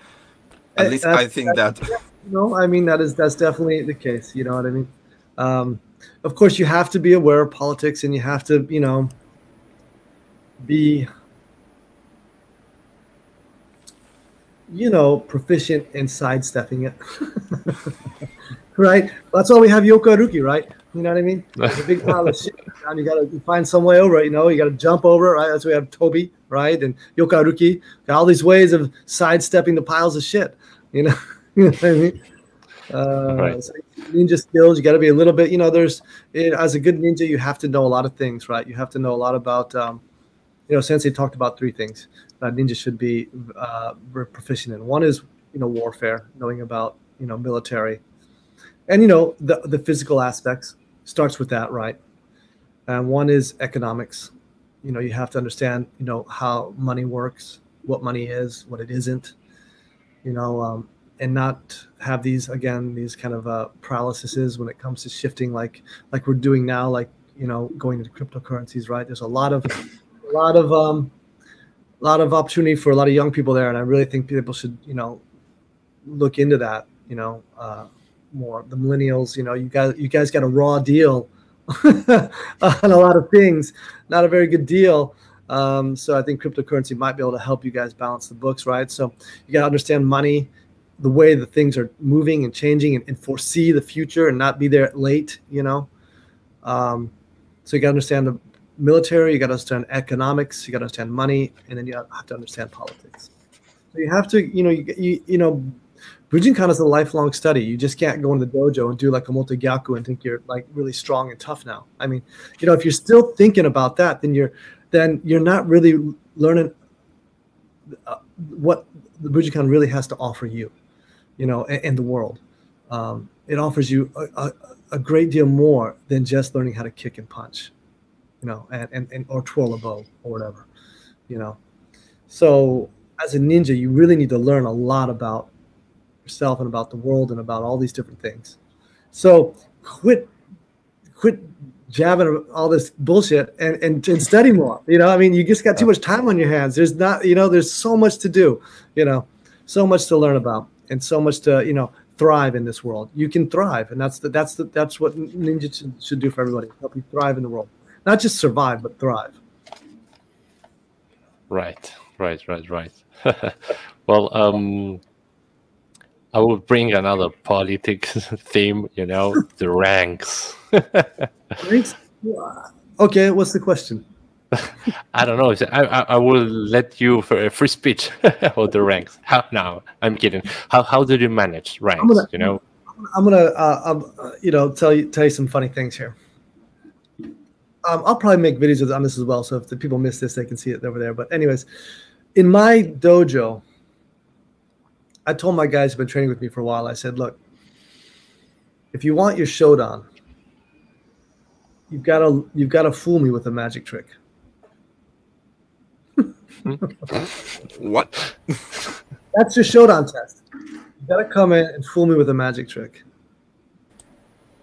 At least that's- I think that. No, I mean that is that's definitely the case. You know what I mean? Um, of course, you have to be aware of politics, and you have to, you know, be, you know, proficient in sidestepping it. right? That's why we have Yoko aruki, right? You know what I mean? There's a big pile of shit, and you gotta find some way over it. You know, you gotta jump over it, right? That's why we have Tobi, right? And Yoko aruki, got all these ways of sidestepping the piles of shit. You know, you know what I mean? Uh, Right. so ninja skills, you got to be a little bit. You know, there's it, as a good ninja, you have to know a lot of things, right? You have to know a lot about. Um, you know, Sensei talked about three things that ninja should be uh, very proficient in. One is you know warfare, knowing about you know military, and you know the the physical aspects starts with that, right? And one is economics. You know, you have to understand you know how money works, what money is, what it isn't. You know, um, and not have these again these kind of uh, paralyses when it comes to shifting like like we're doing now, like you know going into cryptocurrencies, right? There's a lot of a lot of um, a lot of opportunity for a lot of young people there, and I really think people should you know look into that. You know, uh, more the millennials. You know, you guys you guys got a raw deal on a lot of things, not a very good deal. Um, so I think cryptocurrency might be able to help you guys balance the books, right? So you got to understand money, the way that things are moving and changing, and, and, foresee the future and not be there late. You know, um, so you got to understand the military, you got to understand economics, you got to understand money, and then you have to understand politics. So you have to, you know, you, you, you know, Bujinkan is a lifelong study. You just can't go into the dojo and do like a multi-gyaku and think you're like really strong and tough now. I mean, you know, if you're still thinking about that, then you're then you're not really learning uh, what the Bujinkan really has to offer you, you know, in, the world. Um, it offers you a, a, a, great deal more than just learning how to kick and punch, you know, and, and, and or twirl a bow or whatever, you know. So as a ninja, you really need to learn a lot about yourself and about the world and about all these different things. So quit, quit jabbing all this bullshit and, and, and study more. You know, I mean, you just got too much time on your hands. There's not, you know, there's so much to do, you know, so much to learn about and so much to, you know, thrive in this world. You can thrive. And that's the, that's the, that's what ninja should, should do for everybody. Help you thrive in the world, not just survive, but thrive. Right, right, right, right. well, um, I will bring another politics theme, you know, the ranks. ranks? Okay, what's the question? I don't know. I, I, I will let you for a free speech about the ranks. How now? I'm kidding. How how did you manage ranks? Gonna, you know, I'm gonna uh, um, uh, you know tell you tell you some funny things here. Um, I'll probably make videos on this as well, so if the people miss this, they can see it over there. But anyways, in my dojo, I told my guys who've been training with me for a while, I said, look, if you want your Shodan, you've got to you've got to fool me with a magic trick. Hmm? what? That's your Shodan test. You got to come in and fool me with a magic trick.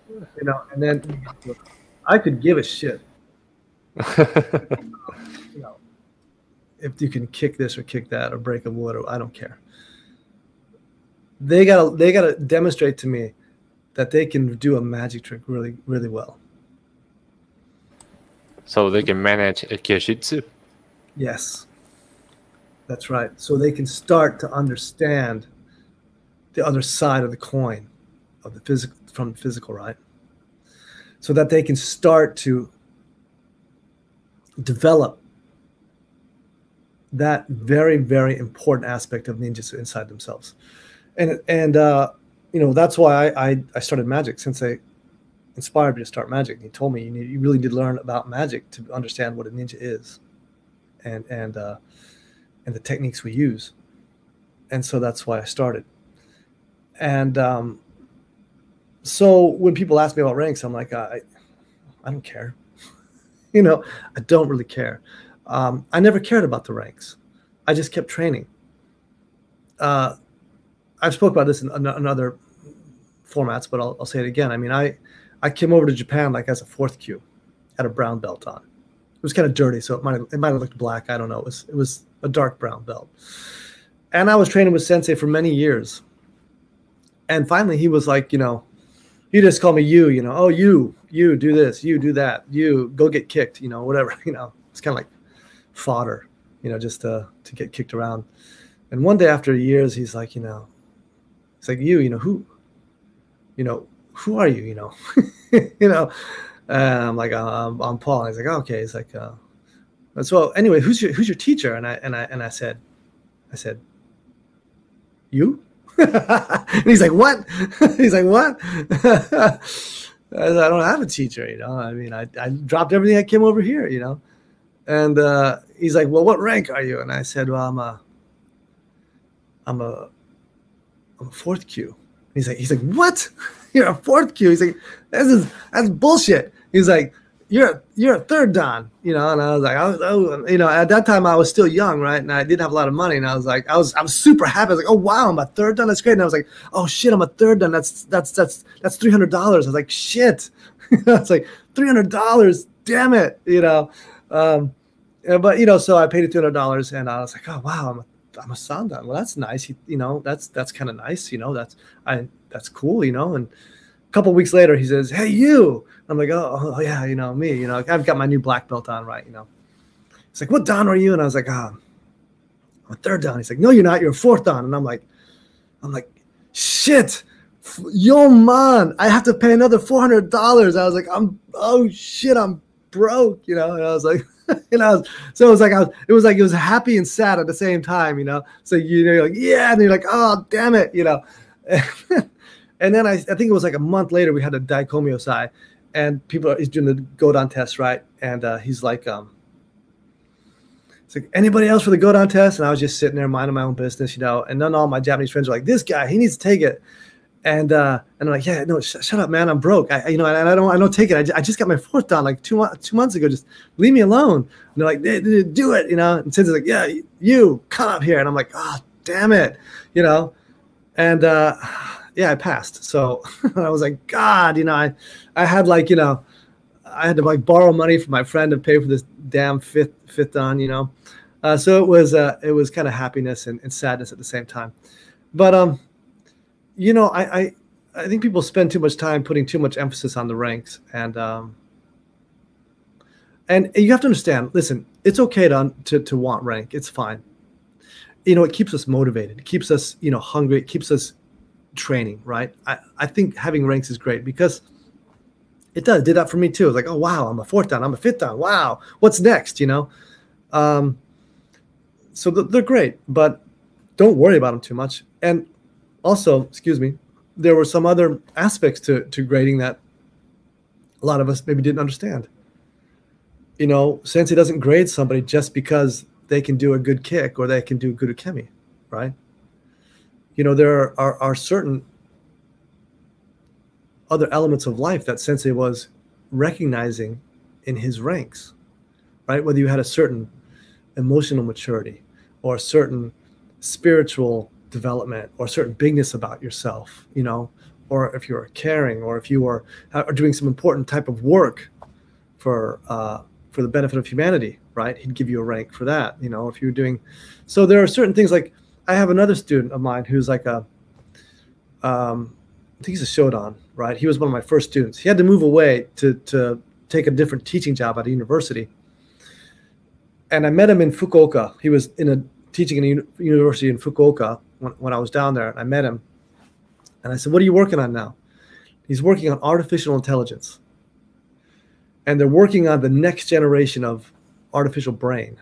You know, and then I could give a shit. you know, if you can kick this or kick that or break a wood, or I don't care they gotta they gotta demonstrate to me that they can do a magic trick really really well. So they can manage a kyojitsu. Yes, that's right. So they can start to understand the other side of the coin of the physical from physical, right? So that they can start to develop that very, very important aspect of ninjutsu inside themselves and and uh, you know that's why I, I, I started magic Sensei inspired me to start magic. He told me you, need, you really to learn about magic to understand what a ninja is, and and uh, and the techniques we use, and so that's why I started. And um, so when people ask me about ranks, I'm like I I don't care, you know I don't really care. Um, I never cared about the ranks. I just kept training. Uh, I've spoke about this in, in other formats, but I'll, I'll, say it again. I mean, I I came over to Japan like as a fourth kyu, had a brown belt on. It was kind of dirty, so it might have, it might have looked black. I don't know. It was it was a dark brown belt, and I was training with Sensei for many years. And finally, he was like, you know, he just called me you, you know, oh you, you do this, you do that, you go get kicked, you know, whatever, you know. It's kind of like fodder, you know, just to to get kicked around. And one day after years, he's like, you know, it's like you, you know, who, you know, who are you, you know, you know, and I'm like, I'm, I'm Paul. And he's like, oh, okay. It's like, uh, so anyway, who's your, who's your teacher? And I, and I, and I said, I said, you? and he's like, what? he's like, what? I, I don't have a teacher, you know. I mean, I, I dropped everything. I came over here, you know. And uh, he's like, well, what rank are you? And I said, well, I'm a, I'm a I'm fourth kyu. He's like, he's like, what? You're a fourth kyu. He's like, this is that's bullshit. He's like, you're you're a third dan, you know. And I was like, I was, you know, at that time I was still young, right? And I didn't have a lot of money. And I was like, I was I was super happy. I was like, oh wow, I'm a third dan. That's great. And I was like, oh shit, I'm a third dan. That's that's that's that's three hundred dollars. I was like, shit. it's like three hundred dollars. Damn it, you know. Um, but you know, so I paid it two hundred dollars, and I was like, oh wow, I'm a I'm a Sandan. Well, that's nice. He, you know, that's that's kind of nice. You know, that's I that's cool. You know, and a couple weeks later, he says, "Hey, you." I'm like, "Oh, oh, yeah, you know me. You know, I've got my new black belt on, right? You know." He's like, what dan are you? And I was like, ah, I'm a third dan." He's like, no, you're not. You're a fourth dan." And I'm like, I'm like, shit, yo man, I have to pay another four hundred dollars. I was like, I'm oh shit, I'm broke, you know. And I was like, you know, so it was like I was, it was like it was happy and sad at the same time, you know. So you know, you're like, yeah, and you're like, oh damn it, you know. and then I, I think it was like a month later we had a Daikomyo and people are he's doing the Godan test, right? And uh, he's like, um, it's like anybody else for the Godan test, and I was just sitting there minding my own business, you know. And then all my Japanese friends were like, this guy, he needs to take it and uh, and I'm like, yeah, no, sh- shut up, man, I'm broke. I, you know, and I don't, I don't take it. I just got my fourth dan like two months, two months ago. Just leave me alone. And they're like, do it, you know. And since like, yeah, you come up here, and I'm like, oh, damn it, you know. And uh, yeah, I passed. So I was like, God, you know, I, I had like, you know, I had to like borrow money from my friend to pay for this damn fifth fifth on, you know. Uh, so it was, uh, it was kind of happiness and, and sadness at the same time. But um, you know, I, I, I think people spend too much time putting too much emphasis on the ranks, and um, and you have to understand. Listen, it's okay to to, to want rank. It's fine. You know, it keeps us motivated. It keeps us, you know, hungry. It keeps us training. Right. I, I think having ranks is great because it does. It did that for me too. It's like, oh wow, I'm a fourth dan. I'm a fifth dan. Wow, what's next? You know. Um, so they're great, but don't worry about them too much. And also, excuse me, there were some other aspects to, to grading that a lot of us maybe didn't understand. You know, Sensei doesn't grade somebody just because they can do a good kick or they can do good ukemi, right? You know, there are, are, certain other elements of life that Sensei was recognizing in his ranks, right? Whether you had a certain emotional maturity or a certain spiritual development or certain bigness about yourself, you know, or if you're caring or if you are, are doing some important type of work for uh, for the benefit of humanity, right? He'd give you a rank for that, you know, if you're doing. So there are certain things like I have another student of mine who's like a, um, I think he's a Shodan, right? He was one of my first students. He had to move away to to take a different teaching job at a university. And I met him in Fukuoka. He was in a teaching in a university in Fukuoka when, when I was down there. I met him, and I said, "What are you working on now?" He's working on artificial intelligence, and they're working on the next generation of artificial brain,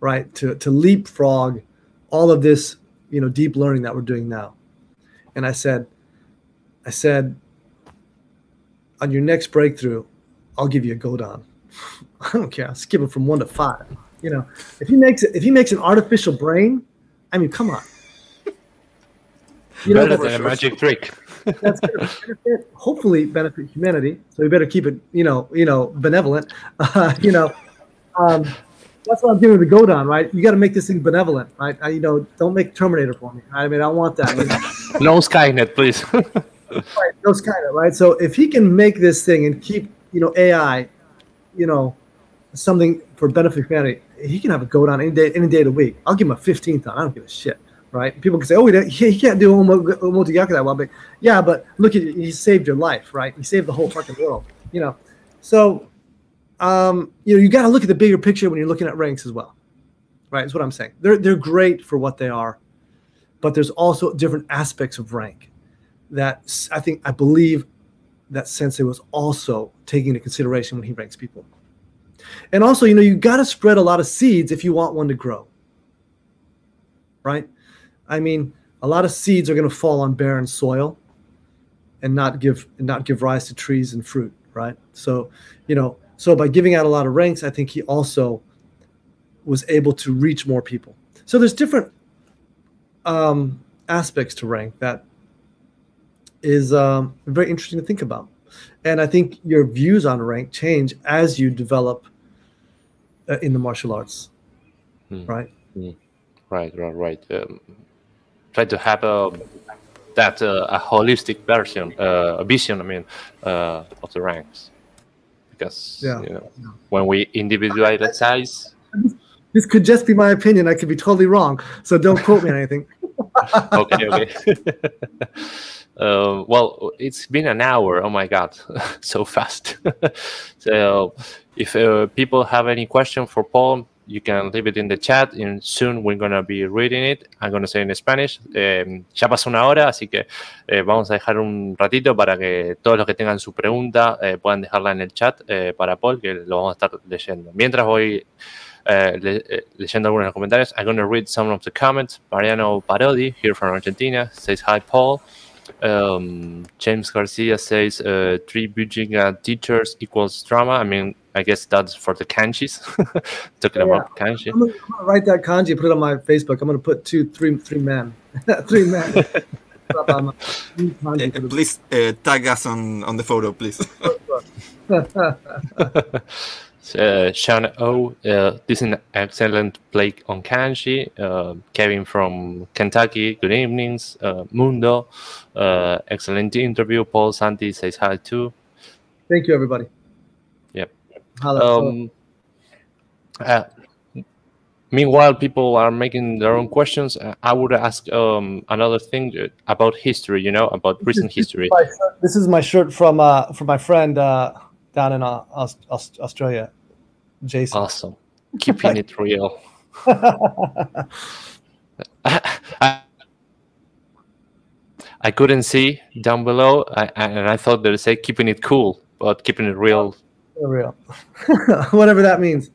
right? To to leapfrog all of this, you know, deep learning that we're doing now. And I said, I said, on your next breakthrough, I'll give you a Godan. I don't care. I'll skip it from one to five. You know, if he makes it, if he makes an artificial brain, I mean, come on. You know, Better than a magic trick. that's benefit, hopefully benefit humanity. So we better keep it, you know, you know, benevolent. Uh, you know, um, that's what I'm giving the Godan, right? You got to make this thing benevolent, right? I, you know, don't make Terminator for me. I mean, I want that. Know? no Skynet, please. right, no Skynet, right? So if he can make this thing and keep, you know, AI, you know, something for benefit humanity, he can have a Godan any day, any day of the week. I'll give him a 15th on. I don't give a shit, right? People can say, oh, he, he can't do Omotegyaku that well, but yeah, but look at he saved your life, right? He saved the whole fucking world, you know. So, um, you know, you got to look at the bigger picture when you're looking at ranks as well, right? Is what I'm saying. They're they're great for what they are, but there's also different aspects of rank that I think I believe that Sensei was also taking into consideration when he ranks people. And also, you know, you got to spread a lot of seeds if you want one to grow. Right? I mean, a lot of seeds are going to fall on barren soil and not give and not give rise to trees and fruit, right? So, you know, so by giving out a lot of ranks, I think he also was able to reach more people. So there's different um, aspects to rank that is um, very interesting to think about. And I think your views on rank change as you develop uh, in the martial arts, hmm. right? Hmm. Right, right, right. Um, try to have a that uh, a holistic version, uh, a vision. I mean, uh, of the ranks, because yeah. you know when we individualize. This could just be my opinion. I could be totally wrong, so don't quote me on anything. okay, okay. Uh, well, it's been an hour. Oh my god, so fast. so, if uh, people have any question for Paul, you can leave it in the chat and soon we're going to be reading it. I'm going to say in Spanish. Eh, ya pasó una hora, así que eh, vamos a dejar un ratito para que todos los que tengan su pregunta eh, puedan dejarla en el chat eh, para Paul, que lo vamos a estar leyendo. Mientras voy uh, le leyendo algunos de los comentarios, I'm going to read some of the comments. Mariano Parodi, here from Argentina, says, Hi, Paul. Um, James Garcia says, uh, three Bujinkan teachers equals drama. I mean, I guess that's for the kanjis. Talking yeah. about kanji. I'm gonna, I'm gonna, write that kanji, put it on my Facebook. I'm gonna put two, three, three men, three men. uh, please uh, tag us on on the photo, please. Uh, Sean O, uh, this is an excellent play on kanji. Uh, Kevin from Kentucky, good evenings. Uh, Mundo, uh, excellent interview. Paul Santi says hi too. Thank you, everybody. Yep. Um, uh, meanwhile, people are making their own questions. I would ask um, another thing about history. You know, about recent history. This is my shirt from from my friend down in uh, Australia, Jason. Awesome. Keeping it real. I, couldn't see down below, I, and I thought they'd say keeping it cool, but keeping it real. Real. Whatever that means.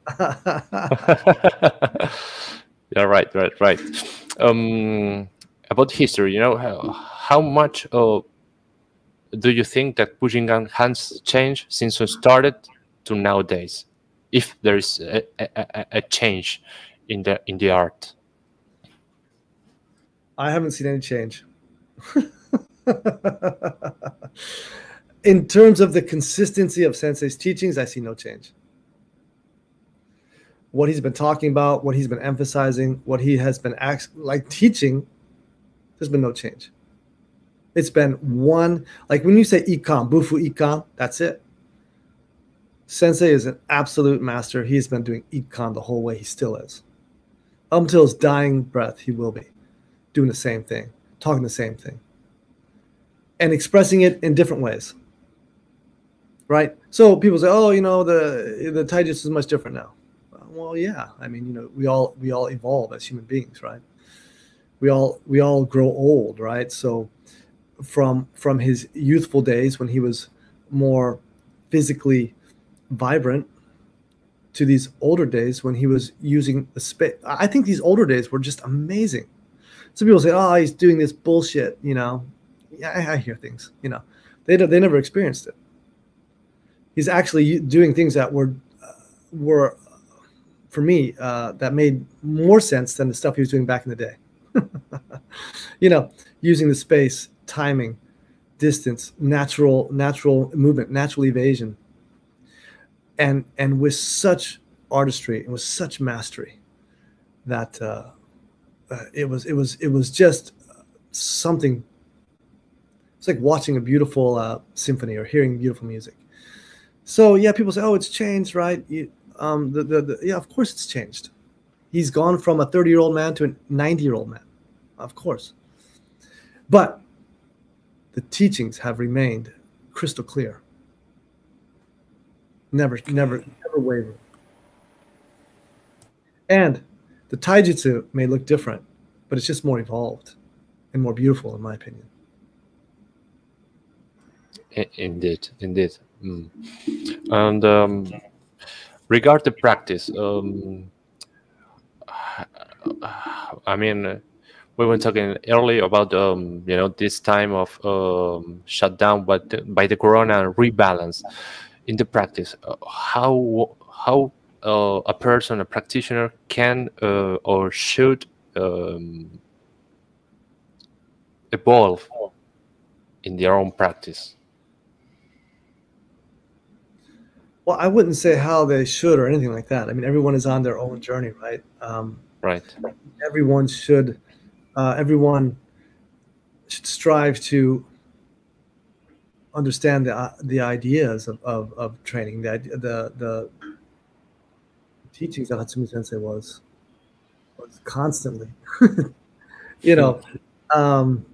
yeah, right, right, right. Um, about history, you know, how, how much uh, do you think that Bujinkan has changed since it started to nowadays? If there is a, a, a change in the in the art, I haven't seen any change. in terms of the consistency of Sensei's teachings, I see no change. What he's been talking about, what he's been emphasizing, what he has been like teaching, there's been no change. It's been one, like when you say Ikkan, Bufu Ikkan, that's it. Sensei is an absolute master. He's been doing Ikkan the whole way. He still is. Up until his dying breath, he will be doing the same thing, talking the same thing, and expressing it in different ways. Right? So people say, oh, you know, the the taijutsu is much different now. Well, yeah. I mean, you know, we all we all evolve as human beings, right? We all we all grow old, right? So from from his youthful days when he was more physically vibrant to these older days when he was using the space. I think these older days were just amazing. Some people say, "Oh, he's doing this bullshit," you know. Yeah, I, hear things, you know. They they never experienced it. He's actually doing things that were uh, were for me uh, that made more sense than the stuff he was doing back in the day. you know, using the space timing, distance, natural natural movement, natural evasion, and and with such artistry and with such mastery that uh, uh, it was it was it was just something. It's like watching a beautiful uh, symphony or hearing beautiful music. So yeah, people say, "Oh, it's changed, right?" You, um, the, the, the, yeah, of course it's changed. He's gone from a 30 year old man to a 90 year old man, of course. But the teachings have remained crystal clear. Never, never, never wavered. And the taijutsu may look different, but it's just more evolved and more beautiful, in my opinion. Indeed, indeed. Mm. And um, regard the practice, um, I mean, we were talking earlier about um, you know this time of um, shutdown, but by the corona rebalance in the practice. Uh, how how uh, a person, a practitioner, can uh, or should um, evolve in their own practice. Well, I wouldn't say how they should or anything like that. I mean, everyone is on their own journey, right? Um, right. Everyone should uh, everyone should strive to understand the uh, the ideas of, of, of training, the the the teachings that Hatsumi Sensei was was constantly, you know, um,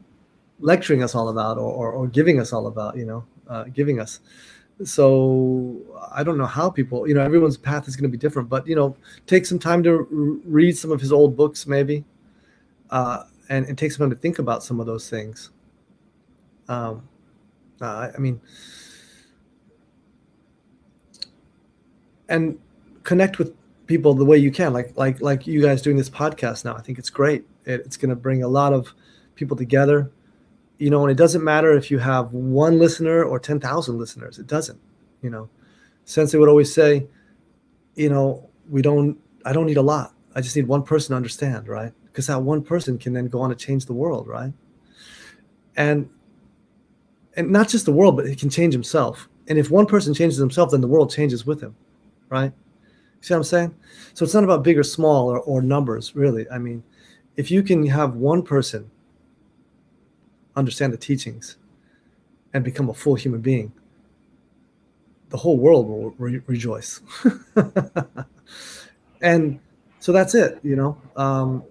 lecturing us all about or, or, or giving us all about, you know, uh, giving us. So I don't know how people, you know, everyone's path is going to be different, but, you know, take some time to read some of his old books, maybe, uh, and, it takes time to think about some of those things. Um, uh, I mean, and connect with people the way you can, like like like you guys doing this podcast now. I think it's great. It, it's going to bring a lot of people together. You know, and it doesn't matter if you have one listener or ten thousand listeners. It doesn't. You know, Sensei would always say, you know, we don't. I don't need a lot. I just need one person to understand, right? Because that one person can then go on to change the world, right? And and not just the world, but he can change himself. And if one person changes himself, then the world changes with him, right? See what I'm saying? So it's not about big or small or, or numbers, really. I mean, if you can have one person understand the teachings and become a full human being, the whole world will re- rejoice. and so that's it, you know. Um,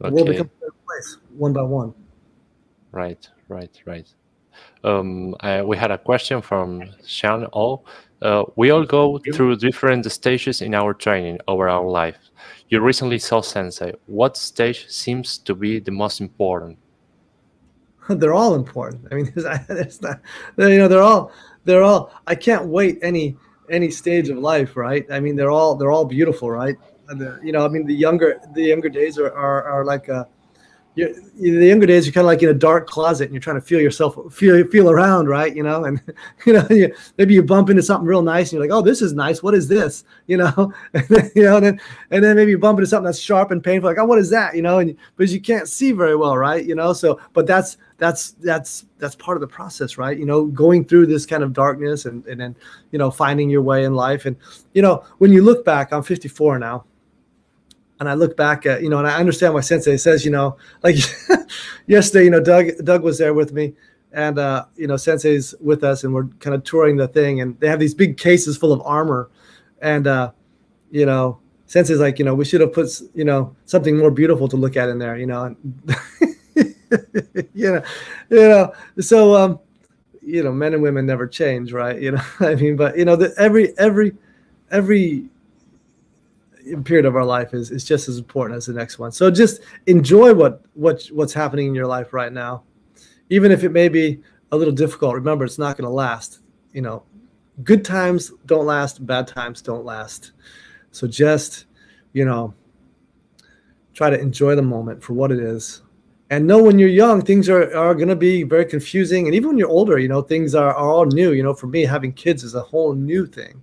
okay. The world becomes a better place one by one. Right, right, right. Um, I, we had a question from Sean O. Uh, we all go through different stages in our training over our life. You recently saw Sensei. What stage seems to be the most important? they're all important. I mean, there's, it's not, you know, they're all, they're all. I can't wait any any stage of life, right? I mean, they're all they're all beautiful, right? The, uh, you know, I mean, the younger the younger days are are, are like a you're, the younger days you're kind of like in a dark closet and you're trying to feel yourself feel feel around right? You know and you know you, maybe you bump into something real nice and you're like oh this is nice. What is this? You know? And then, you know and then and then maybe you bump into something that's sharp and painful like oh what is that? You know and because you can't see very well right? You know? So but that's that's that's that's part of the process right? You know going through this kind of darkness and and then you know finding your way in life. And you know when you look back i'm 54 now and I look back at, you know, and I understand why Sensei says, you know, like yesterday, you know, Doug Doug was there with me, and uh, you know, Sensei's with us, and we're kind of touring the thing, and they have these big cases full of armor, and uh, you know, Sensei's like, you know, we should have put, you know, something more beautiful to look at in there, you know, and you know, you know, so um, you know, men and women never change, right? You know, I mean, but you know, the, every every every period of our life is, is just as important as the next one. So just enjoy what, what what's happening in your life right now, even if it may be a little difficult. Remember, it's not going to last. You know, good times don't last, bad times don't last. So just, you know, try to enjoy the moment for what it is. And know when you're young, things are, are going to be very confusing. And even when you're older, you know, things are, are all new. You know, for me, having kids is a whole new thing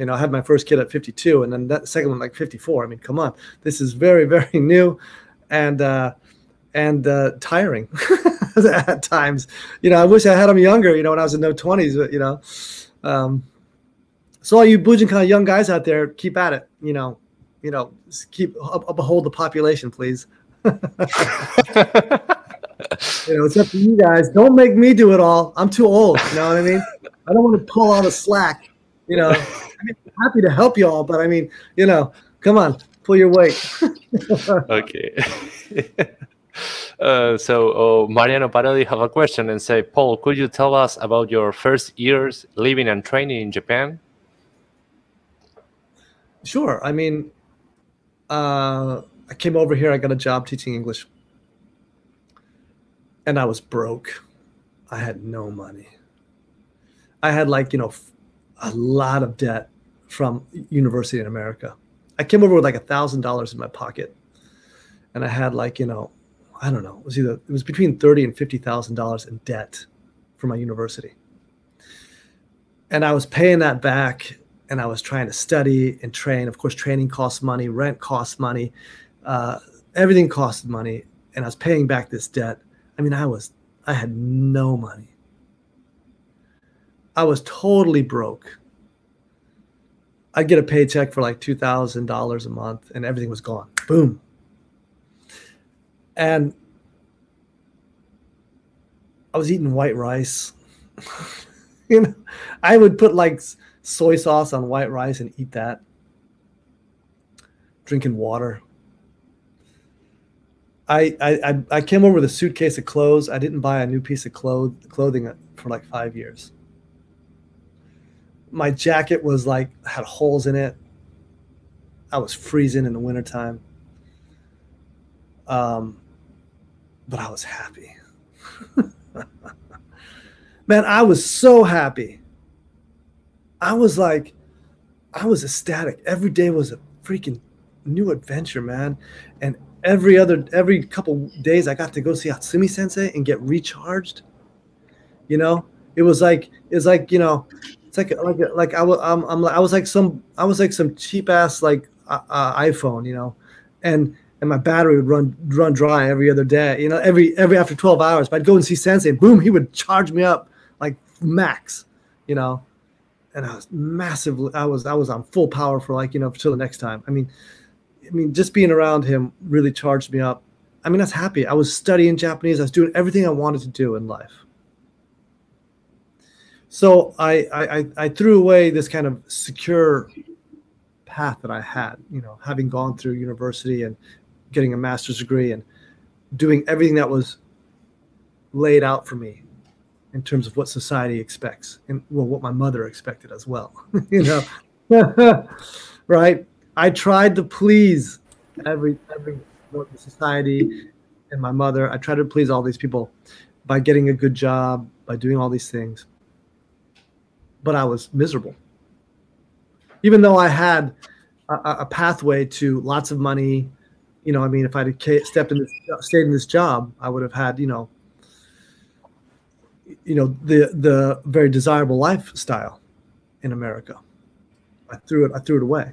you know, I had my first kid at 52 and then that second one like 54. I mean, come on, this is very, very new and, uh, and, uh, tiring at times, you know, I wish I had them younger, you know, when I was in their twenties, but you know, um, so all you Bujinkan young guys out there, keep at it, you know, you know, keep up, uphold the population, please. you know, it's up to you guys. Don't make me do it all. I'm too old. You know what I mean? I don't want to pull all the slack. You know, happy to help you all, but I mean, you know, come on, pull your weight. okay. Uh, so uh, Mariano Parodi have a question and say, Paul, could you tell us about your first years living and training in Japan? Sure. I mean, uh, I came over here. I got a job teaching English, and I was broke. I had no money. I had like you know a lot of debt from university in America. I came over with like a thousand dollars in my pocket, and I had like you know, I don't know, it was either it was between thirty and fifty thousand dollars in debt for my university, and I was paying that back, and I was trying to study and train. Of course, training costs money, rent costs money, uh, everything costs money, and I was paying back this debt. I mean, I was I had no money. I was totally broke. I'd get a paycheck for like $2,000 a month and everything was gone. Boom. And I was eating white rice. you know, I would put like soy sauce on white rice and eat that. Drinking water. I, I I came over with a suitcase of clothes. I didn't buy a new piece of clothes clothing for like five years. My jacket was like had holes in it. I was freezing in the wintertime. Um, but I was happy. Man, I was so happy. I was like, I was ecstatic. Every day was a freaking new adventure, man. And every other every couple days I got to go see Hatsumi Sensei and get recharged. You know, it was like it's like you know, it's like like like I was I'm, I'm I was like some I was like some cheap ass like uh, uh, iPhone, you know, and and my battery would run run dry every other day. You know, every every after twelve hours, but I'd go and see Sensei, and boom, he would charge me up like max. You know, and I was massively I was I was on full power for like you know until the next time. I mean I mean, just being around him really charged me up. I mean, I was happy. I was studying Japanese. I was doing everything I wanted to do in life. So I, I, I threw away this kind of secure path that I had, you know, having gone through university and getting a master's degree and doing everything that was laid out for me in terms of what society expects and well, what my mother expected as well, you know, right? I tried to please every every society and my mother. I tried to please all these people by getting a good job, by doing all these things. But I was miserable. Even though I had a, a pathway to lots of money, you know, I mean, if I had stepped in this, stayed in this job, I would have had, you know, you know, the the very desirable lifestyle in America. I threw it. I threw it away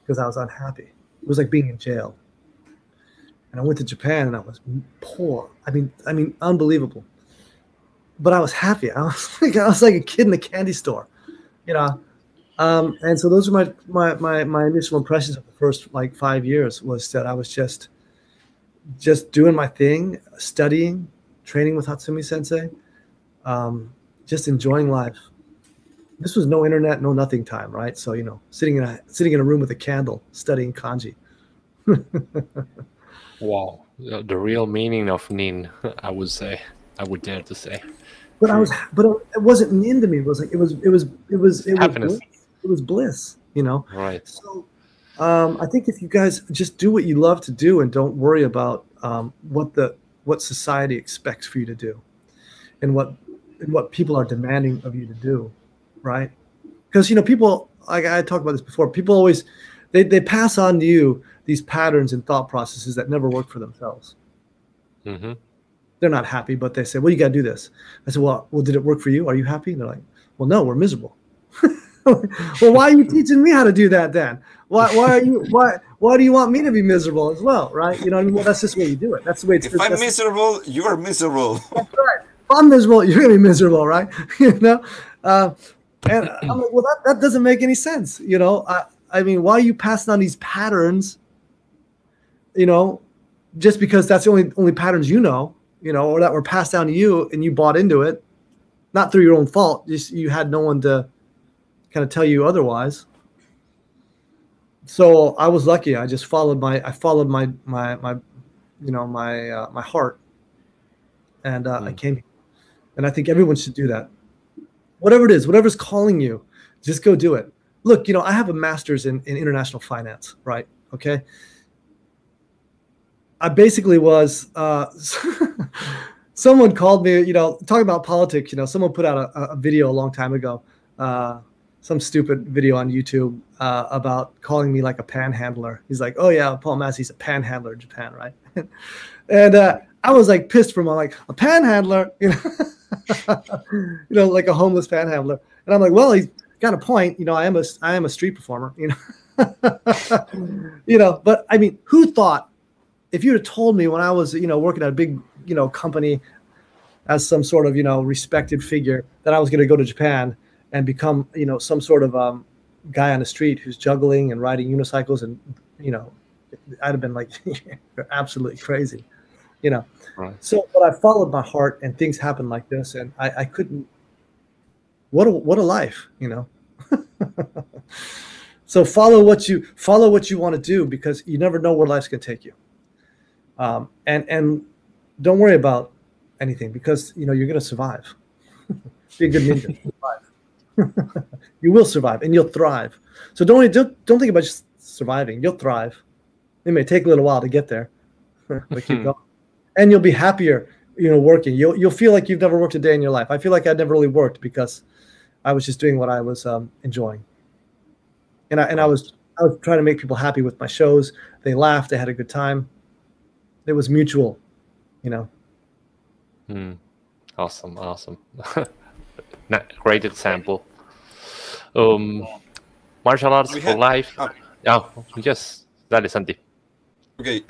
because I was unhappy. It was like being in jail. And I went to Japan and I was poor. I mean, I mean, unbelievable. But I was happy. I was like, I was like a kid in a candy store, you know. Um, and so those are my, my my my initial impressions of the first like five years was that I was just just doing my thing, studying, training with Hatsumi Sensei, um, just enjoying life this was no internet, no nothing time, right? So you know, sitting in a sitting in a room with a candle, studying kanji. wow, the real meaning of nin, I would say, I would dare to say. But I was, but it wasn't nin to me. It was like it was, it was, it was, it Happiness. was, bliss. it was bliss. You know, right? So, um, I think if you guys just do what you love to do and don't worry about um, what the what society expects for you to do, and what and what people are demanding of you to do, right? Because you know, people like I talked about this before. People always they they pass on to you these patterns and thought processes that never work for themselves. Mm-hmm. They're not happy, but they say, "Well, you got to do this." I said, "Well, well, did it work for you? Are you happy?" And they're like, "Well, no, we're miserable." well, why are you teaching me how to do that then? Why, why are you why why do you want me to be miserable as well, right? You know, I mean, well, that's just the way you do it. That's the way it's. If I'm miserable, you are miserable. That's right. If I'm miserable, you're gonna be miserable, right? you know, uh, and I'm like, well, that, that doesn't make any sense. You know, I, I mean, why are you passing on these patterns? You know, just because that's the only only patterns you know, you know, or that were passed down to you and you bought into it, not through your own fault. Just you had no one to kind of tell you otherwise. So I was lucky. I just followed my I followed my my my you know my uh, my heart, and uh, mm. I came. And I think everyone should do that whatever it is, whatever's calling you, just go do it. Look, you know, I have a master's in, in international finance, right? Okay. I basically was, uh, someone called me, you know, talking about politics, you know, someone put out a, a video a long time ago, uh, some stupid video on YouTube uh, about calling me like a panhandler. He's like, oh yeah, Paul Masse's a panhandler in Japan, right? and uh, I was like pissed for my like a panhandler, you know. you know, like a homeless panhandler. And I'm like, well, he's got a point. You know, I am a I am a street performer. You know, you know. But I mean, who thought if you'd have told me when I was you know working at a big you know company as some sort of you know respected figure that I was going to go to Japan and become you know some sort of um, guy on the street who's juggling and riding unicycles and you know I'd have been like you're absolutely crazy you know. Right. So, but I followed my heart, and things happened like this, and I, I couldn't. What a what a life, you know. so follow what you follow what you want to do because you never know where life's gonna take you. Um, and and don't worry about anything because you know you're going to survive. Be a good ninja. you will survive and you'll thrive. So don't don't don't think about just surviving. You'll thrive. It may take a little while to get there, but keep going, and you'll be happier. You know, working. You'll you'll feel like you've never worked a day in your life. I feel like I'd never really worked because I was just doing what I was um, enjoying, and I and I was I was trying to make people happy with my shows. They laughed. They had a good time. It was mutual, you know. Mm. Awesome, awesome. Great example. Um, martial arts We for had- life. ah. Oh, yes. Dale, Santi. Okay.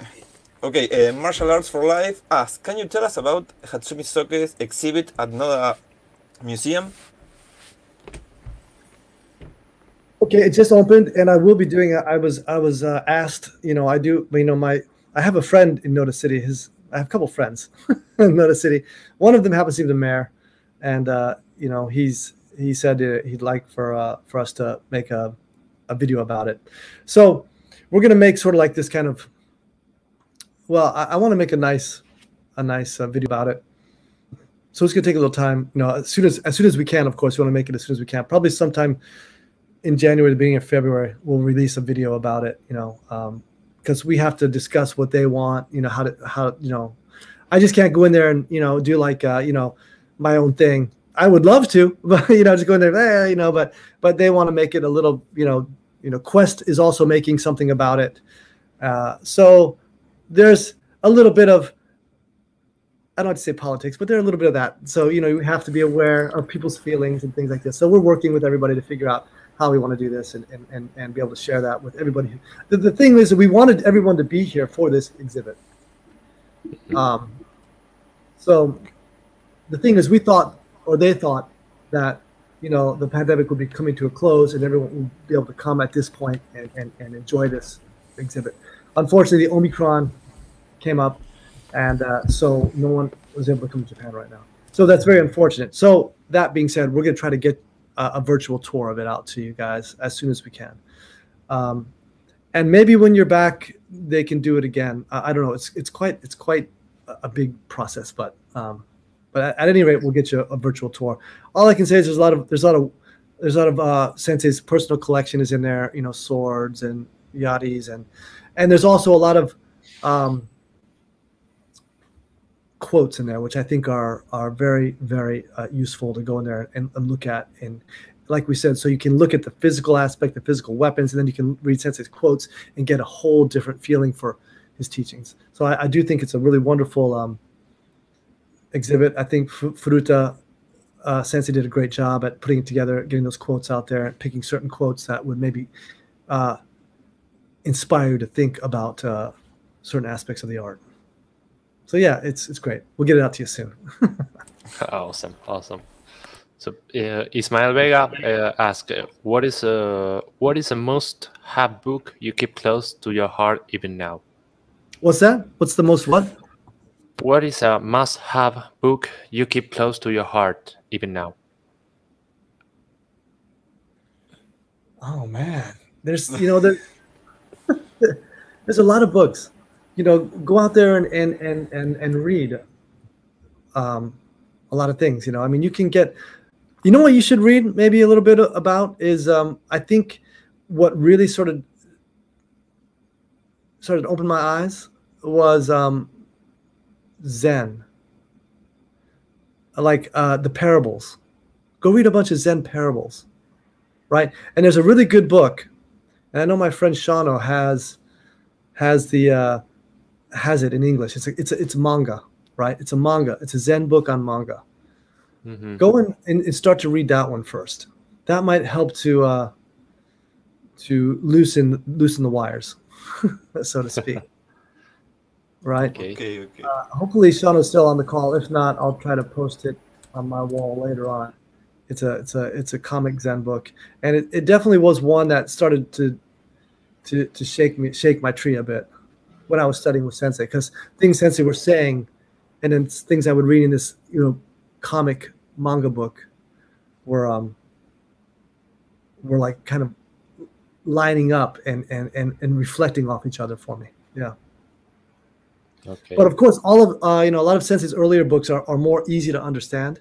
Okay, uh, Martial Arts for Life asks, can you tell us about Hatsumi Soke's exhibit at Noda Museum? Okay, it just opened, and I will be doing. it. I was I was uh, asked. You know, I do. You know, my I have a friend in Noda City. His I have a couple friends in Noda City. One of them happens to be the mayor, and uh, you know, he's he said he'd like for uh, for us to make a a video about it. So we're gonna make sort of like this kind of. Well, I, I want to make a nice a nice uh, video about it. So it's gonna take a little time. You know, as soon as as soon as we can. Of course, we want to make it as soon as we can. Probably sometime in January, the beginning of February, we'll release a video about it. You know, because we have to discuss what they want. You know, how to how you know, I just can't go in there and you know do like uh, you know my own thing. I would love to, but you know, just go in there, eh, you know, but but they want to make it a little, you know, you know, Quest is also making something about it. Uh, so there's a little bit of I don't say politics, but there's a little bit of that. So you know, you have to be aware of people's feelings and things like this. So we're working with everybody to figure out how we want to do this and, and, and, and be able to share that with everybody. The, the thing is we wanted everyone to be here for this exhibit. Um, so the thing is we thought, or they thought that, you know, the pandemic would be coming to a close and everyone would be able to come at this point and, and, and enjoy this exhibit. Unfortunately, the Omicron came up and uh, so no one was able to come to Japan right now. So that's very unfortunate. So that being said, we're going to try to get a, a virtual tour of it out to you guys as soon as we can. Um, and maybe when you're back, they can do it again. I, I don't know. It's it's quite it's quite a, big process, but um, but at, any rate, we'll get you a, virtual tour. All I can say is there's a lot of there's a lot of there's a lot of uh, Sensei's personal collection is in there. You know, swords and yaris and and there's also a lot of um, quotes in there, which I think are are very very uh, useful to go in there and, and, look at. And like we said, so you can look at the physical aspect, the physical weapons, and then you can read Sensei's quotes and get a whole different feeling for his teachings. So I, I do think it's a really wonderful um, exhibit. I think Furuta uh, Sensei did a great job at putting it together, getting those quotes out there, and picking certain quotes that would maybe uh, inspire you to think about uh, certain aspects of the art. So yeah, it's it's great. We'll get it out to you soon. awesome, awesome. So uh, Ismael Vega uh, asked, uh, "What is uh, what is the most have book you keep close to your heart even now?" What's that? What's the most what? What is a must-have book you keep close to your heart even now? Oh man, there's you know there, there's a lot of books. You know, go out there and and and and, and read um, a lot of things. You know, I mean, you can get. You know what you should read maybe a little bit about is um, I think what really sort of sort of opened my eyes was um, Zen, like uh, the parables. Go read a bunch of Zen parables, right? And there's a really good book, and I know my friend Shano has has the uh, has it in English. It's a, it's a, it's manga, right? It's a manga. It's a Zen book on manga. Mm-hmm. Go in and, and, start to read that one first. That might help to uh, to loosen loosen the wires, so to speak. right. Okay. Okay, okay. Uh, hopefully, Shano's still on the call. If not, I'll try to post it on my wall later on. It's a it's a it's a comic Zen book, and it, it definitely was one that started to to to shake me shake my tree a bit when I was studying with Sensei, because things Sensei were saying, and then things I would read in this you know comic manga book were um were like kind of lining up and and and, and reflecting off each other for me. Yeah. Okay. But of course, all of uh, you know, a lot of Sensei's earlier books are, are more easy to understand.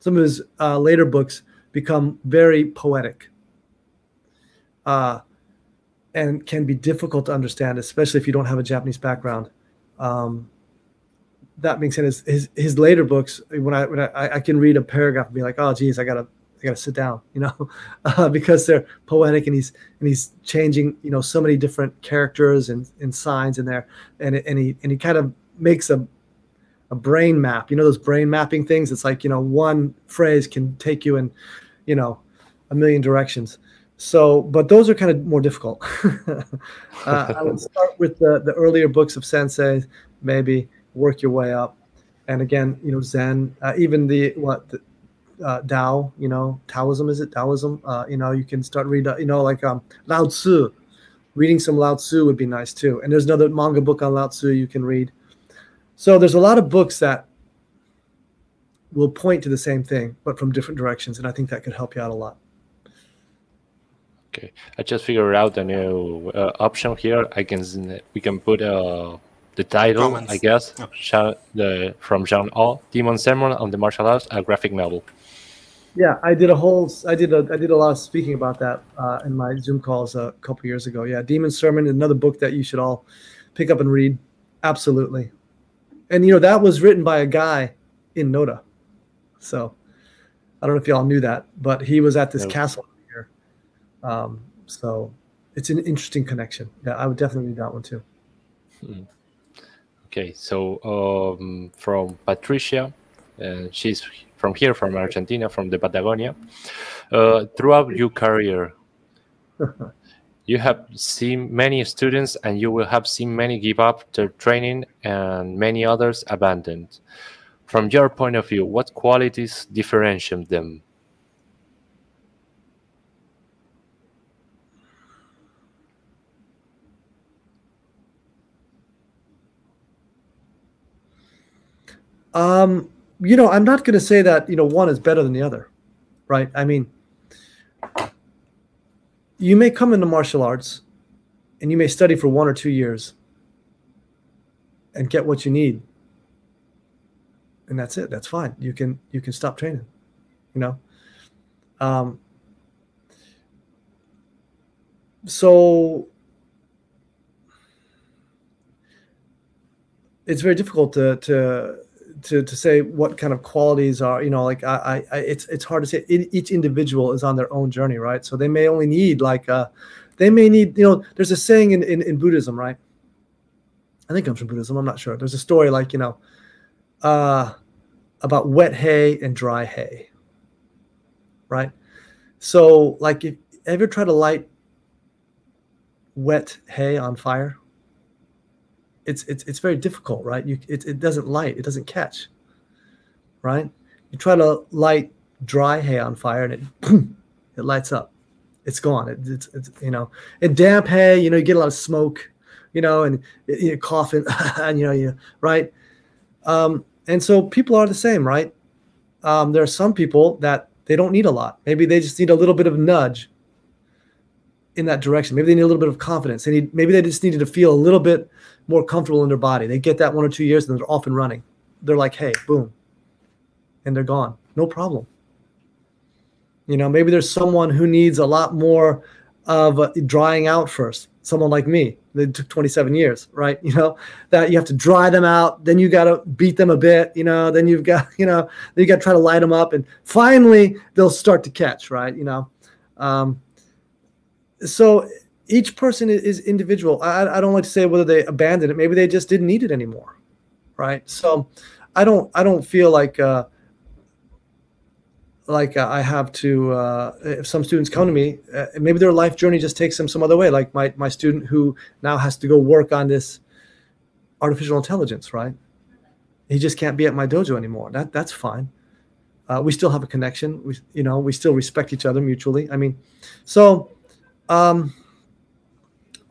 Some of his uh, later books become very poetic, uh, and can be difficult to understand, especially if you don't have a Japanese background. Um, that being said, his, his his later books, when I when I, I can read a paragraph and be like, oh, geez, I gotta I gotta sit down, you know, uh, because they're poetic and he's and he's changing, you know, so many different characters and, and signs in there, and and he and he kind of makes a a brain map. You know those brain mapping things. It's like you know one phrase can take you in, you know, a million directions. So, but those are kind of more difficult. uh, I would start with the the earlier books of Sensei, maybe work your way up, and again, you know, Zen, uh, even the what the, uh, Tao, you know, Taoism is it Taoism? Uh, you know, you can start read, you know, like um, Lao Tzu. Reading some Lao Tzu would be nice too. And there's another manga book on Lao Tzu you can read. So there's a lot of books that will point to the same thing, but from different directions, and I think that could help you out a lot. Okay, I just figured out a new uh, option here. I can we can put uh, the title, Comments. I guess, Okay. Jean, the from Jean O, Demon Sermon on the Martial Arts, a graphic novel. Yeah, I did a whole, I did a, I did a lot of speaking about that uh, in my Zoom calls a couple years ago. Yeah, Demon Sermon, another book that you should all pick up and read. Absolutely, and you know that was written by a guy in Noda, so I don't know if y'all knew that, but he was at this No. castle here. Um, so it's an interesting connection. Yeah, I would definitely read that one too. Okay, so um, from Patricia, uh, she's from here, from Argentina, from the Patagonia. Uh, throughout your career, you have seen many students and you will have seen many give up their training and many others abandoned. From your point of view, what qualities differentiate them? Um, you know, I'm not going to say that you know one is better than the other, right? I mean, you may come into martial arts, and you may study for one or two years, and get what you need, and that's it. That's fine. You can you can stop training, you know. Um, so it's very difficult to to to to say what kind of qualities are you know like I, I it's it's hard to say. E- each individual is on their own journey right? So they may only need like uh they may need you know there's a saying in in, in buddhism right? I think it comes from buddhism i'm not sure. There's a story like you know uh about wet hay and dry hay right? So like if ever try to light wet hay on fire it's it's it's very difficult, right? You it, it doesn't light, it doesn't catch, right? You try to light dry hay on fire and it it lights up, it's gone. It, it's it's you know, and damp hay, you know, you get a lot of smoke, you know, and you coughing, and you know, you right, um, and so people are the same, right? Um, there are some people that they don't need a lot. Maybe they just need a little bit of nudge in that direction. Maybe they need a little bit of confidence. They need maybe they just needed to feel a little bit more comfortable in their body. They get that one or two years and they're off and running. They're like, hey, boom, and they're gone. No problem. You know, maybe there's someone who needs a lot more of drying out first. Someone like me, that took 27 years, right? You know, that you have to dry them out, then you got to beat them a bit, you know, then you've got, you know, you got to try to light them up, and finally they'll start to catch, right? You know, um, so each person is, individual. I, I don't like to say whether they abandoned it. Maybe they just didn't need it anymore, right? So I don't I don't feel like uh, like uh, I have to. Uh, if some students come to me, uh, maybe their life journey just takes them some other way. Like my my student who now has to go work on this artificial intelligence, right? He just can't be at my dojo anymore. That that's fine. Uh, we still have a connection. We you know we still respect each other mutually. I mean, so. Um,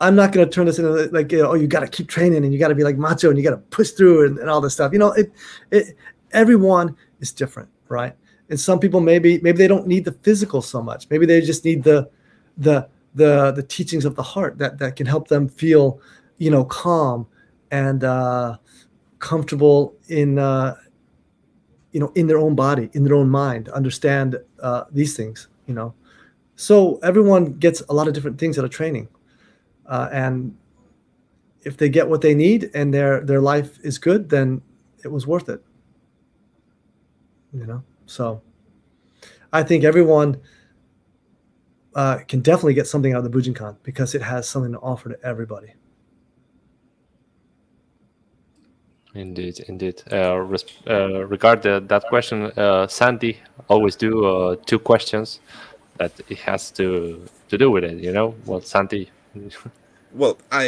I'm not going to turn this into like, you know, oh, you got to keep training and you got to be like macho and you got to push through and, and all this stuff. You know, it, it, everyone is different, right? And some people maybe maybe they don't need the physical so much. Maybe they just need the the the the teachings of the heart that that can help them feel, you know, calm and uh, comfortable in uh, you know in their own body, in their own mind, understand uh, these things. You know, so everyone gets a lot of different things out of training, uh, and if they get what they need and their their life is good, then it was worth it. You know, so I think everyone uh, can definitely get something out of the Bujinkan because it has something to offer to everybody. Indeed, indeed. Uh, uh, regard the, that question, uh, Sandy always do uh, two questions that it has to to do with it. You know, well, Sandy. well, I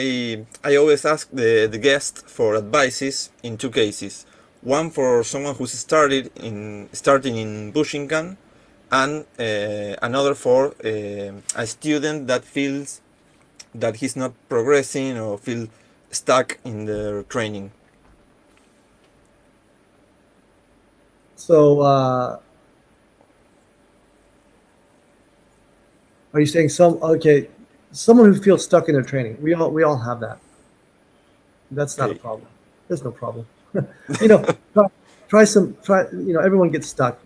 I always ask the the guest for advices in two cases. One for someone who's started in starting in Bujinkan, and uh, another for uh, a student that feels that he's not progressing or feel stuck in their training. So, uh, are you saying some okay, someone who feels stuck in their training? We all we all have that. That's not a problem. There's no problem. you know, try, try, some try. You know, everyone gets stuck.